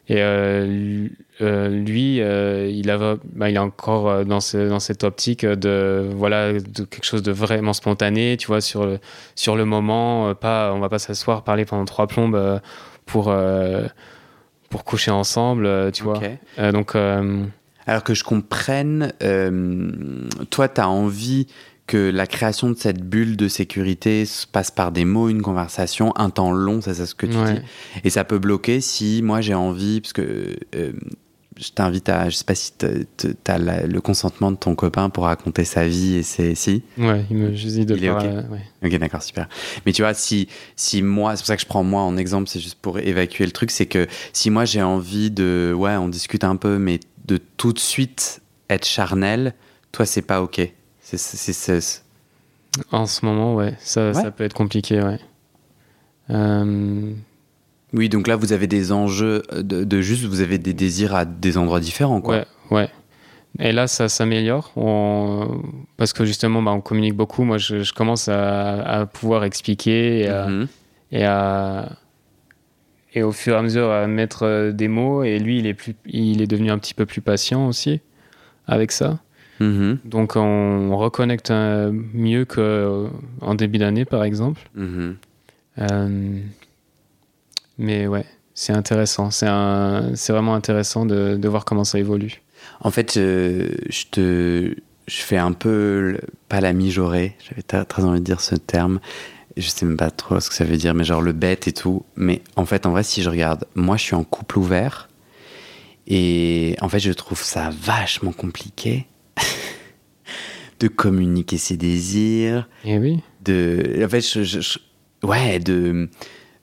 Et euh, lui, il, bah, il est encore dans, ce, dans cette optique de, voilà, de quelque chose de vraiment spontané, tu vois, sur le, sur le moment. Pas, on va pas s'asseoir, parler pendant trois plombes pour, pour coucher ensemble, tu vois. donc. Alors que je comprenne, toi, tu as envie que la création de cette bulle de sécurité se passe par des mots, une conversation, un temps long, ça c'est ce que tu dis. Et ça peut bloquer si moi j'ai envie, parce que euh, je t'invite à, je sais pas si tu as le consentement de ton copain pour raconter sa vie et c'est si. Ouais, il me juste de il Ok, d'accord, super. Mais tu vois, si, si moi, c'est pour ça que je prends moi en exemple, c'est juste pour évacuer le truc, c'est que si moi j'ai envie de, ouais, on discute un peu, mais de tout de suite être charnel, toi c'est pas ok. C'est, En ce moment, ouais. Ça, ça peut être compliqué, ouais. Euh, oui, donc là, vous avez des enjeux de, juste, vous avez des désirs à des endroits différents, quoi. Ouais, ouais. Et là, ça s'améliore parce que justement, bah, on communique beaucoup. Moi, je, commence à, pouvoir expliquer et, mhm. et, à, et, au fur et à mesure à mettre euh, des mots. Et lui, il est, plus, il est devenu un petit peu plus patient aussi avec ça. Mhm. Donc on reconnecte euh, mieux qu'en euh, début d'année, par exemple. Mhm. Euh, mais ouais, c'est intéressant. C'est vraiment intéressant de, de, voir comment ça évolue. En fait, je te je fais un peu pas la mijaurée. J'avais très envie de dire ce terme. Je sais même pas trop ce que ça veut dire, mais genre le bête et tout. Mais en fait, en vrai, si je regarde, moi, je suis en couple ouvert. Et en fait, je trouve ça vachement compliqué de communiquer ses désirs. Et eh oui. De, en fait, je, ouais, de,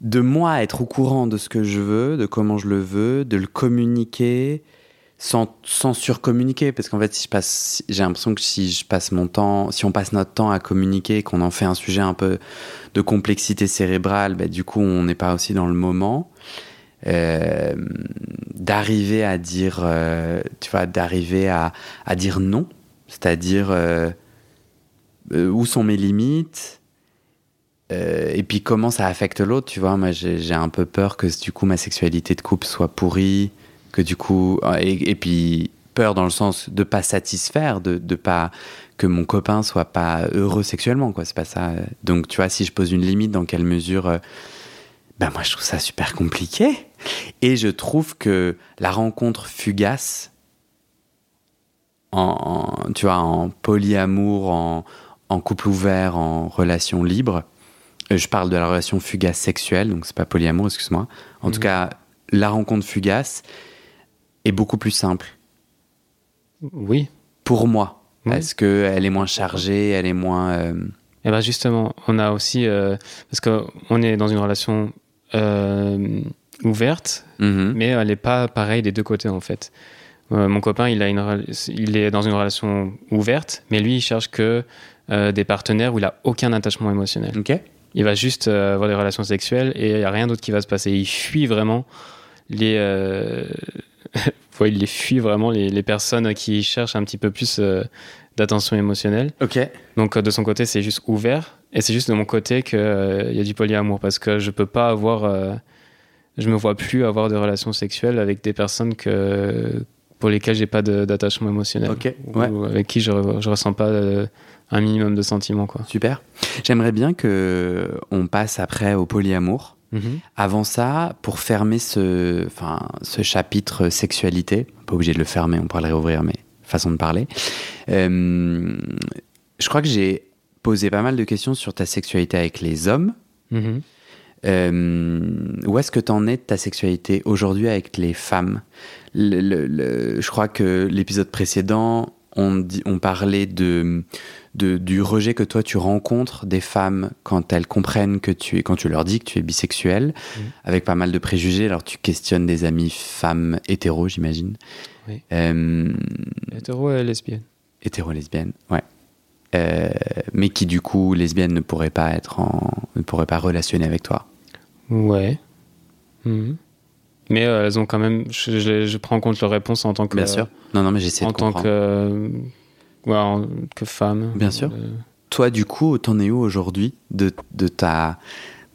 de moi être au courant de ce que je veux, de comment je le veux, de le communiquer sans, sans surcommuniquer. Parce qu'en fait, si je j'ai l'impression que si je passe mon temps, si on passe notre temps à communiquer, qu'on en fait un sujet un peu de complexité cérébrale, bah, du coup, on n'est pas aussi dans le moment. Euh, d'arriver à dire, euh, tu vois, d'arriver à, à dire non c'est-à-dire euh, euh, où sont mes limites? Euh, et puis comment ça affecte l'autre, tu vois? Moi, j'ai un peu peur que du coup ma sexualité de couple soit pourrie, que du coup et, puis peur dans le sens de pas satisfaire, de, pas que mon copain soit pas heureux sexuellement, quoi. C'est pas ça. Donc, tu vois, si je pose une limite, dans quelle mesure Ben moi, je trouve ça super compliqué. Et je trouve que la rencontre fugace en, tu vois, en polyamour, en couple ouvert, en relation libre. Euh, je parle de la relation fugace sexuelle, donc c'est pas polyamour, excuse-moi. En tout mhm. cas, la rencontre fugace est beaucoup plus simple. Oui. Pour moi. Est-ce qu'elle est moins chargée, elle est moins. Euh... Eh ben justement, on a aussi. Euh, parce qu'on est dans une relation euh, ouverte, mhm. mais elle n'est pas pareille des deux côtés en fait. Euh, mon copain, il, a une, il est dans une relation ouverte, mais lui, il cherche que des partenaires où il a aucun attachement émotionnel. Il va juste euh, avoir des relations sexuelles et il n'y a rien d'autre qui va se passer. Il fuit vraiment les. il les fuit vraiment les, les, personnes qui cherchent un petit peu plus d'attention émotionnelle. Ok. Donc de son côté, c'est juste ouvert. Et c'est juste de mon côté qu'il y a du polyamour parce que je peux pas avoir. je me vois plus avoir de relations sexuelles avec des personnes que pour lesquels j'ai pas d'attachement émotionnel. Ou avec qui je, je ressens pas euh, un minimum de sentiments. Quoi. Super. J'aimerais bien que on passe après au polyamour. Mhm. Avant ça, pour fermer ce, enfin, ce chapitre sexualité, pas obligé de le fermer, on pourrait le réouvrir, mais façon de parler. Euh, je crois que j'ai posé pas mal de questions sur ta sexualité avec les hommes. Mhm. Euh, où est-ce que tu en es de ta sexualité aujourd'hui avec les femmes? Le, Je crois que l'épisode précédent, on, parlait de, de, du rejet que toi tu rencontres des femmes quand elles comprennent que tu es, quand tu leur dis que tu es bisexuel, mmh. avec pas mal de préjugés. Alors tu questionnes des amis femmes hétéros, j'imagine. Oui. Euh, hétéro et lesbienne. Hétéro lesbienne, ouais. Euh, mais qui du coup lesbienne ne pourrait pas être en, ne pourrait pas relationner avec toi. Ouais. Mhm. Mais euh, elles ont quand même. Je, prends en compte leur réponse en tant que. Bien sûr. Non, non, mais j'essaie de comprendre. En tant que. Ouais, que femme. Bien sûr. Euh. Toi, du coup, t'en es où aujourd'hui de, de, ta,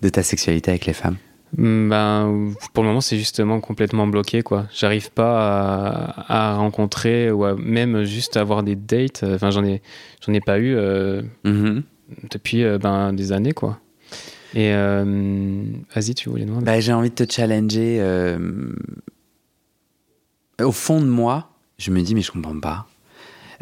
de ta sexualité avec les femmes? Mm, ben, pour le moment, c'est justement complètement bloqué, quoi. J'arrive pas à, à, rencontrer ou à même juste avoir des dates. Enfin, j'en ai, j'en ai pas eu euh, Mhm. depuis euh, ben, des années, quoi. Euh, vas-y, tu voulais demander. Bah, j'ai envie de te challenger. euh, Au fond de moi, je me dis, mais je comprends pas.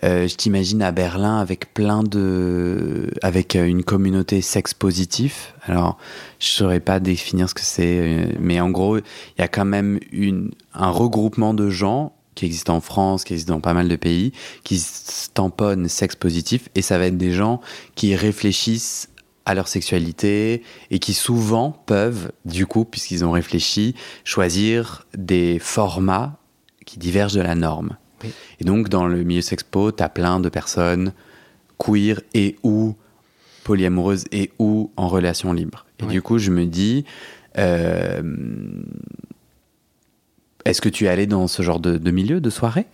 Euh, je t'imagine à Berlin avec plein de. avec une communauté sexe positif. Alors, je saurais pas définir ce que c'est, mais en gros, il y a quand même une, un regroupement de gens qui existe en France, qui existe dans pas mal de pays, qui se tamponnent sexe positif, et ça va être des gens qui réfléchissent à leur sexualité et qui souvent peuvent, du coup, puisqu'ils ont réfléchi, choisir des formats qui divergent de la norme. Oui. Et donc, dans le milieu sexpo, tu as plein de personnes queer et ou polyamoureuses et ou en relation libre. Et Oui. du coup, je me dis, euh, est-ce que tu es allé dans ce genre de, de milieu, de soirée?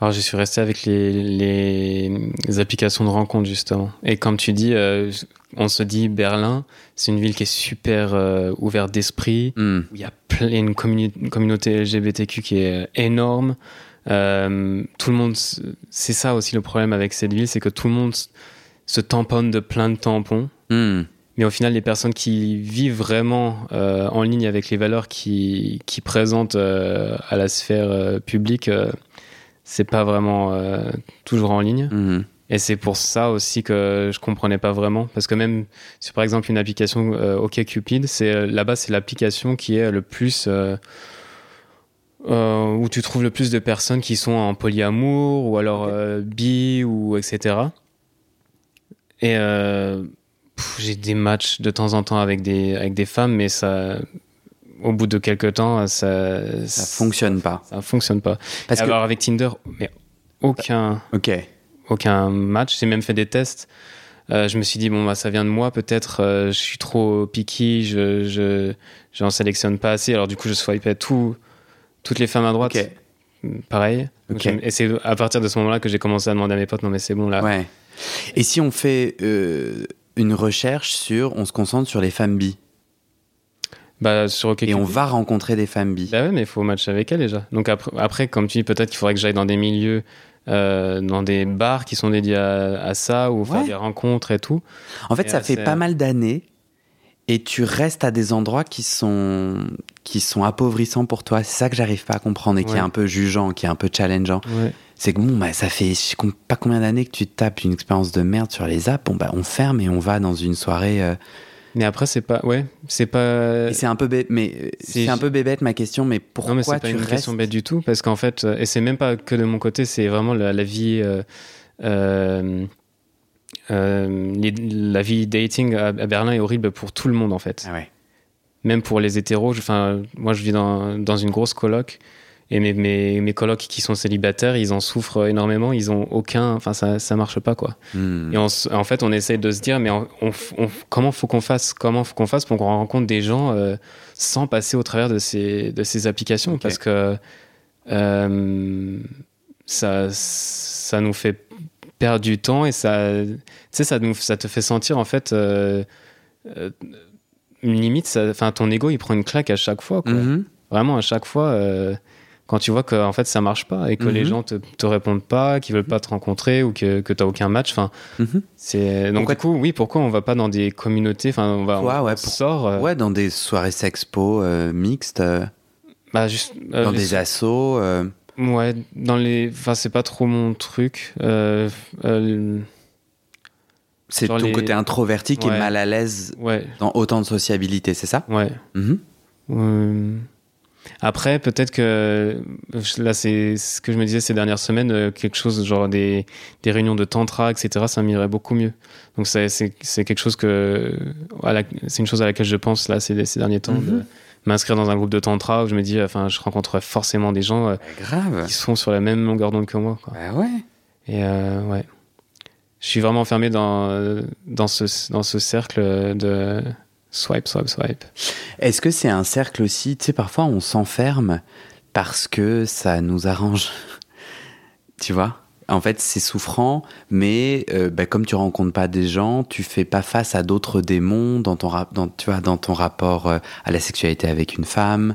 Alors, je suis resté avec les, les, les applications de rencontre, justement. Et comme tu dis, euh, on se dit Berlin, c'est une ville qui est super euh, ouverte d'esprit. Hmm. il y a plein, une, communi- une communauté LGBTQ qui est euh, énorme. Euh, tout le monde, c'est ça aussi le problème avec cette ville, c'est que tout le monde se tamponne de plein de tampons. Hmm. Mais au final, les personnes qui vivent vraiment euh, en ligne avec les valeurs qui, qui présentent à la sphère publique, c'est pas vraiment toujours en ligne. Mhm. Et c'est pour ça aussi que je comprenais pas vraiment. Parce que même sur, par exemple, une application euh, OkCupid, c'est, euh, là-bas, c'est l'application qui est le plus. euh, euh, où tu trouves le plus de personnes qui sont en polyamour ou alors bi ou etc. Et pff, j'ai des matchs de temps en temps avec des, avec des femmes, mais ça. Au bout de quelques temps, ça. Ça fonctionne pas. Ça fonctionne pas. Parce que. Alors avec Tinder, mais aucun Ok. Aucun match. J'ai même fait des tests. Euh, je me suis dit, bon, bah, ça vient de moi, peut-être, euh, je suis trop picky, je, je, j'en sélectionne pas assez. Alors, du coup, je swipais tout, toutes les femmes à droite. Pareil. Donc, Et c'est à partir de ce moment-là que j'ai commencé à demander à mes potes, non, mais c'est bon, là. Ouais. Et si on fait euh, une recherche sur, on se concentre sur les femmes bi? Bah, sur et on va rencontrer des femmes bi. Bah ouais, mais il faut matcher avec elle déjà. Donc après, après comme tu dis, peut-être qu'il faudrait que j'aille dans des milieux, euh, dans des bars qui sont dédiés à, à ça, ou faire Ouais. des rencontres et tout. En fait, Et, ça euh, fait pas mal d'années et tu restes à des endroits qui sont qui sont appauvrissants pour toi. C'est ça que j'arrive pas à comprendre et qui est un peu jugeant, qui est un peu challengeant. Ouais. C'est que bon, bah, ça fait je sais pas combien d'années que tu tapes une expérience de merde sur les apps. Bon, bah, on ferme et on va dans une soirée. euh, Mais après, c'est pas, ouais, c'est pas. C'est un peu bête, mais euh, c'est- un peu bébête ma question. Mais pourquoi Non, mais c'est pas tu une restes question bête du tout, parce qu'en fait, euh, et c'est même pas que de mon côté, c'est vraiment la, la vie, euh, euh, euh, les- la vie dating à, à Berlin est horrible pour tout le monde en fait. Ah ouais. Même pour les hétéros. Enfin, moi, je vis dans, dans une grosse coloc. Et mes, mes, mes colocs qui sont célibataires, ils en souffrent énormément. Ils ont aucun. Enfin, ça, ça marche pas, quoi. Hmm. Et on en fait, on essaye de se dire, mais on, on- on- comment faut qu'on fasse Comment faut qu'on fasse pour qu'on rencontre des gens euh, sans passer au travers de ces, de ces applications? Parce que euh, ça, ça nous fait perdre du temps et ça, tu sais, ça, nous, ça te fait sentir en fait. euh, une limite, enfin ton ego il prend une claque à chaque fois, quoi. Mhm. Vraiment à chaque fois. euh, quand tu vois que en fait ça marche pas et que Mhm. les gens te, te répondent pas, qu'ils veulent pas te rencontrer ou que, que tu aucun match, enfin Mhm. c'est donc Pourquoi du coup oui pourquoi on va pas dans des communautés, enfin on va Ouais, on ouais, pour- sort euh, Ouais, dans des soirées sexpo euh, mixtes, euh, bah juste euh, dans les- des assos. ouais dans les enfin c'est pas trop mon truc c'est ton les- côté introverti qui Ouais. est mal à l'aise dans autant de sociabilité, c'est ça? Ouais Mhm. Euh, Après, peut-être que là, c'est ce que je me disais ces dernières semaines, euh, quelque chose genre des, des réunions de tantra, etc. Ça m'irait beaucoup mieux. Donc c'est quelque chose que c'est une chose à laquelle je pense là ces, ces derniers temps de Mhm. m'inscrire dans un groupe de tantra où je me dis, enfin, je rencontrerai forcément des gens euh, grave. qui sont sur la même longueur d'onde que moi. Quoi. Bah ouais. Et euh, ouais, je suis vraiment enfermé dans dans ce dans ce cercle de swipe, swipe, swipe. Est-ce que c'est un cercle aussi Tu sais, parfois on s'enferme parce que ça nous arrange. tu vois? En fait, c'est souffrant, mais euh, bah, comme tu rencontres pas des gens, tu fais pas face à d'autres démons dans ton, dans, tu vois, dans ton rapport euh, à la sexualité avec une femme.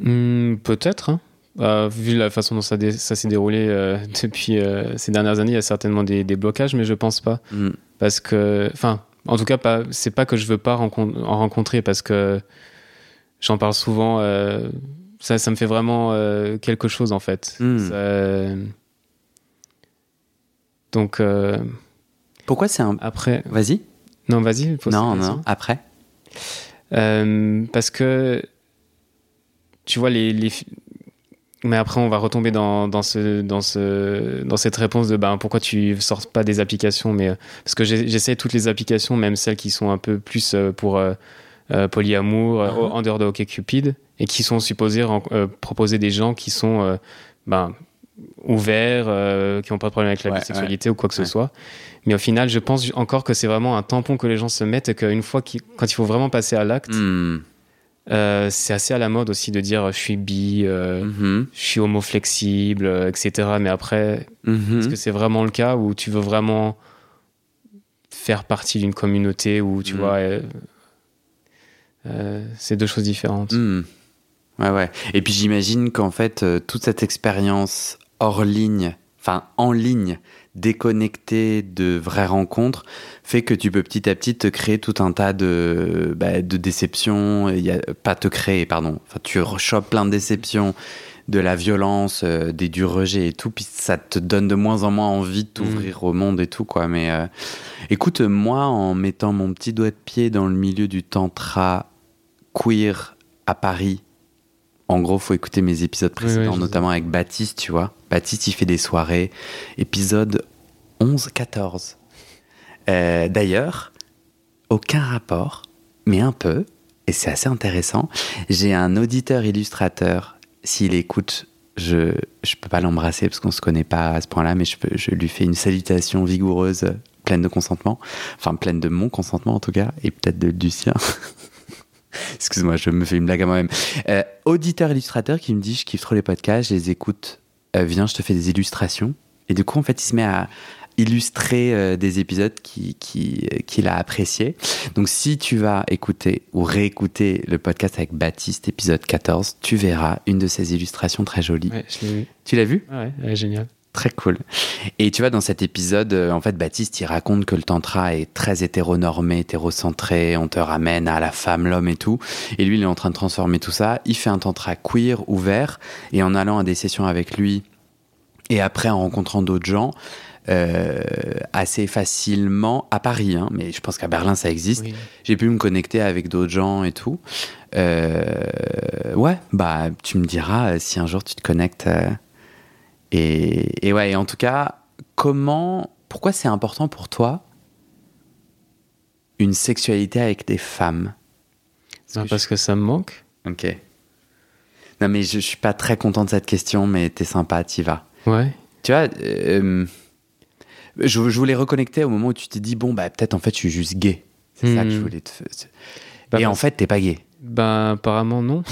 Hmm, peut-être. Hein. Bah, vu la façon dont ça, ça s'est déroulé euh, depuis ces dernières années, il y a certainement des, blocages, mais je pense pas. Hmm. Parce que, enfin, en tout cas, pas, c'est pas que je veux pas en rencontrer, parce que j'en parle souvent ça, ça me fait vraiment euh, quelque chose en fait. Hmm. Donc. Euh, Pourquoi c'est un. Après. Vas-y. Non, vas-y. Non, non, après. Euh, parce que. Tu vois, les, les, Mais après, on va retomber dans, dans, ce, dans, ce, dans cette réponse de ben, pourquoi tu sors pas des applications. Mais, parce que j'essaie toutes les applications, même celles qui sont un peu plus pour polyamour, uh-huh. en dehors de OkCupid et qui sont supposés euh, proposer des gens qui sont euh, ben, ouverts, euh, qui n'ont pas de problème avec la bisexualité ou quoi que ce soit. Mais au final, je pense encore que c'est vraiment un tampon que les gens se mettent et qu'une fois, quand il faut vraiment passer à l'acte, hmm. c'est assez à la mode aussi de dire je suis bi, mm-hmm. je suis homo flexible, etc. Mais après, mm-hmm. est-ce que c'est vraiment le cas où tu veux vraiment faire partie d'une communauté où tu mm. vois, c'est deux choses différentes. Mm. Ouais, ouais. Et puis j'imagine qu'en fait, euh, toute cette expérience hors ligne, enfin en ligne, déconnectée de vraies rencontres, fait que tu peux petit à petit te créer tout un tas de, bah, de déceptions. Y a, pas te créer, pardon. Enfin, tu rechopes plein de déceptions, de la violence, euh, des du rejet et tout. Puis ça te donne de moins en moins envie de t'ouvrir mmh. au monde et tout, quoi. Mais euh, écoute, moi, en mettant mon petit doigt de pied dans le milieu du tantra queer à Paris, en gros, faut écouter mes épisodes précédents, notamment avec Baptiste, tu vois. Baptiste, il fait des soirées. Épisode 11-14. Euh, d'ailleurs, aucun rapport, mais un peu, et c'est assez intéressant. J'ai un auditeur illustrateur. S'il écoute, je je peux pas l'embrasser parce qu'on se connaît pas à ce point-là, mais je, je lui fais une salutation vigoureuse, pleine de consentement. Enfin, pleine de mon consentement en tout cas, et peut-être de, du sien. Excuse-moi, je me fais une blague à moi-même. Euh, auditeur illustrateur qui me dit je kiffe trop les podcasts, je les écoute. Euh, viens, je te fais des illustrations. Et du coup, en fait, il se met à illustrer euh, des épisodes qu'il qui, qu'il a appréciés. Donc, si tu vas écouter ou réécouter le podcast avec Baptiste, épisode 14, tu verras une de ces illustrations très jolies. Ouais, je l'ai vu. Tu l'as vu? Ouais, génial. Très cool. Et tu vois, dans cet épisode, euh, en fait, Baptiste, il raconte que le tantra est très hétéronormé, hétérocentré, on te ramène à la femme, l'homme et tout. Et lui, il est en train de transformer tout ça. Il fait un tantra queer, ouvert, et en allant à des sessions avec lui, et après en rencontrant d'autres gens, euh, assez facilement à Paris, hein, mais je pense qu'à Berlin ça existe. J'ai pu me connecter avec d'autres gens et tout. Euh, ouais, bah tu me diras si un jour tu te connectes. Et, ouais, en tout cas, comment, pourquoi c'est important pour toi une sexualité avec des femmes? Parce que, ça me manque. Ok. Non, mais je, je, suis pas très content de cette question, mais t'es sympa, t'y vas. Ouais. Tu vois, euh, je, je, voulais reconnecter au moment où tu t'es dit, bon, bah peut-être en fait je suis juste gay. C'est ça que je hmm. voulais te. Bah, Et en fait, t'es pas gay. Ben, apparemment, non.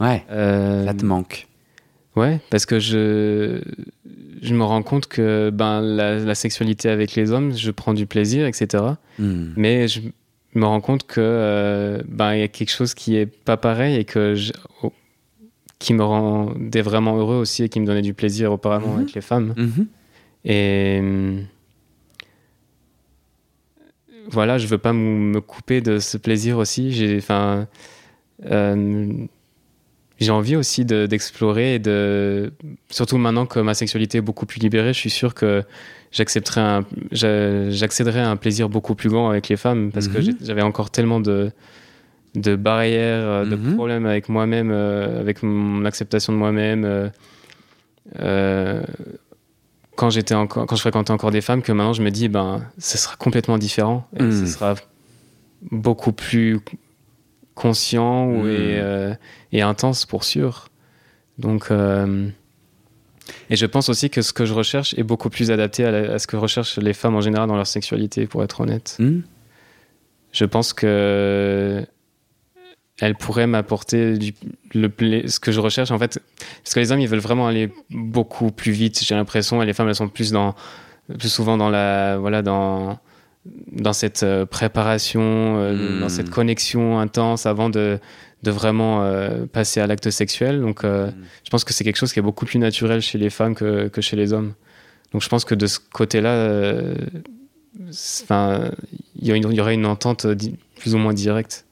Ouais. Euh... Ça te manque. Ouais, parce que je, je me rends compte que ben, la, sexualité avec les hommes, je prends du plaisir, etc. Hmm. Mais je me rends compte que euh, ben, il y a quelque chose qui est pas pareil et que je, oh, qui me rendait vraiment heureux aussi et qui me donnait du plaisir auparavant mhm. avec les femmes. Mhm. Et voilà, je veux pas me couper de ce plaisir aussi. J'ai, enfin, euh, j'ai envie aussi d'explorer et de surtout maintenant que ma sexualité est beaucoup plus libérée, je suis sûr que j'accepterai j'accéderai à un plaisir beaucoup plus grand avec les femmes parce que mhm. j'avais encore tellement de de barrières, de mhm. problèmes avec moi-même, euh, avec mon acceptation de moi-même. Euh, euh, quand j'étais encore, quand je fréquentais encore des femmes, que maintenant je me dis, ben, ce sera complètement différent. Et ce mhm. sera beaucoup plus conscient hmm. euh, et, intense pour sûr. Donc, euh, et je pense aussi que ce que je recherche est beaucoup plus adapté à, ce que recherchent les femmes en général dans leur sexualité, pour être honnête. Hmm. Je pense que elle pourrait m'apporter le ce que je recherche en fait parce que les hommes ils veulent vraiment aller beaucoup plus vite j'ai l'impression et les femmes elles sont plus dans plus souvent dans la voilà dans dans cette euh, préparation euh, dans cette hmm. connexion intense avant de de vraiment euh, passer à l'acte sexuel donc hmm. je pense que c'est quelque chose qui est beaucoup plus naturel chez les femmes que, que chez les hommes donc je pense que de ce côté là enfin il y aurait une entente plus ou moins directe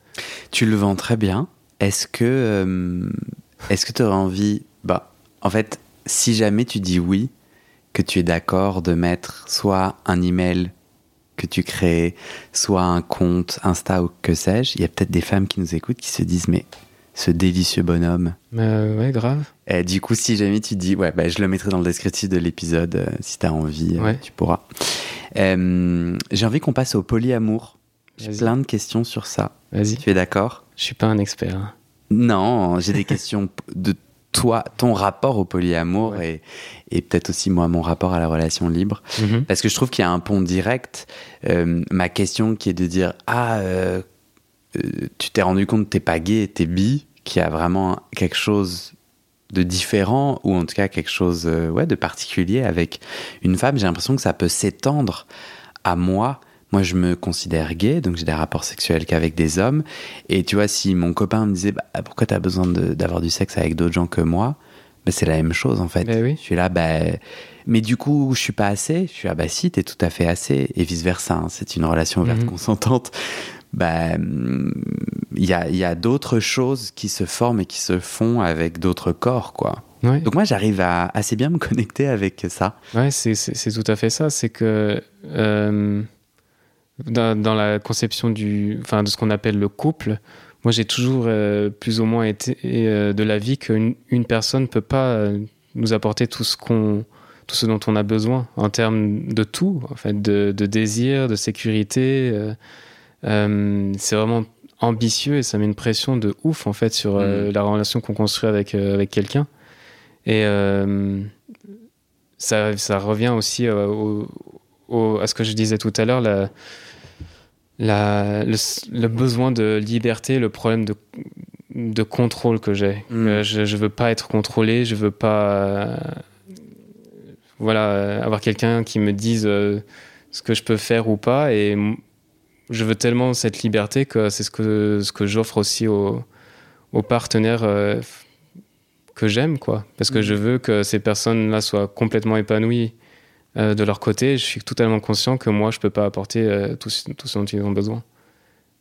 tu le vends très bien. Est-ce que est-ce que tu aurais envie bah en fait si jamais tu dis oui que tu es d'accord de mettre soit un email que tu crées, soit un compte Insta ou que sais-je, il y a peut-être des femmes qui nous écoutent qui se disent mais ce délicieux bonhomme. Euh, ouais, grave. Et du coup, si jamais tu dis, ouais, bah, je le mettrai dans le descriptif de l'épisode, euh, si tu as envie, tu pourras. J'ai envie qu'on passe au polyamour. J'ai plein de questions sur ça. Vas-y. Tu es d'accord? Je suis pas un expert. Non, j'ai des questions de toi, ton rapport au polyamour et, peut-être aussi moi mon rapport à la relation libre. Mhm. Parce que je trouve qu'il y a un pont direct. Euh, ma question qui est de dire Ah, euh, euh, tu t'es rendu compte que t'es pas gay, t'es bi, qu'il y a vraiment quelque chose de différent ou en tout cas quelque chose ouais, de particulier avec une femme. J'ai l'impression que ça peut s'étendre à moi moi, je me considère gay, donc j'ai des rapports sexuels qu'avec des hommes. Et tu vois, si mon copain me disait bah, pourquoi tu as besoin d'avoir du sexe avec d'autres gens que moi, bah, c'est la même chose en fait. Eh je suis là, bah, mais du coup, je suis pas assez. Je suis là, bah si, t'es tout à fait assez. Et vice versa. Hein. c'est une relation ouverte, mhm. consentante. Bah, il y a, y a d'autres choses qui se forment et qui se font avec d'autres corps, quoi. Donc moi, j'arrive à assez bien me connecter avec ça. Ouais, c'est tout à fait ça. C'est que euh, dans, la conception du, enfin, de ce qu'on appelle le couple, moi j'ai toujours euh, plus ou moins été euh, de l'avis qu'une une personne ne peut pas euh, nous apporter tout ce, qu'on, tout ce dont on a besoin en termes de tout, en fait, de, de désir, de sécurité. c'est vraiment ambitieux et ça met une pression de ouf en fait sur mm. la relation qu'on construit avec, avec quelqu'un. Et ça, ça, revient aussi au, à ce que je disais tout à l'heure, la, le, besoin de liberté, le problème de, de contrôle que j'ai. Mm. Euh, je, ne veux pas être contrôlé, je veux pas euh, voilà, avoir quelqu'un qui me dise euh, ce que je peux faire ou pas. Et je veux tellement cette liberté que c'est ce que, ce que j'offre aussi aux, aux partenaires que j'aime, quoi. Parce que mm. je veux que ces personnes-là soient complètement épanouies euh, de leur côté, je suis totalement conscient que moi, je peux pas apporter euh, tout, ce dont ils ont besoin.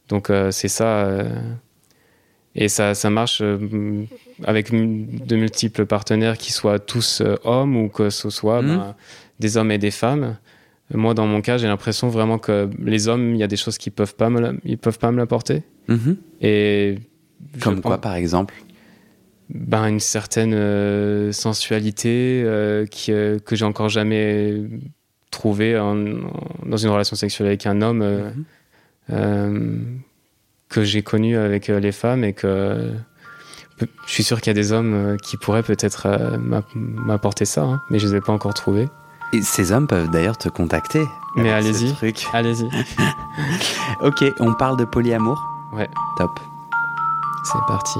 Donc euh, c'est ça. et ça, ça marche avec de multiples partenaires qui soient tous hommes ou que ce soit mmh. ben, des hommes et des femmes. Moi, dans mon cas, j'ai l'impression vraiment que les hommes, il y a des choses qu'ils peuvent pas me, ils peuvent pas me l'apporter. Mmh. Et comme quoi, par exemple? Ben, une certaine euh, sensualité euh, qui, euh, que j'ai encore jamais trouvée dans une relation sexuelle avec un homme mhm. que j'ai connu avec les femmes et que je suis sûr qu'il y a des hommes qui pourraient peut-être m'apporter ça, hein, mais je ne les ai pas encore trouvés. Et ces hommes peuvent d'ailleurs te contacter. Mais allez-y. Allez-y. ok, on parle de polyamour Ouais. Top. C'est parti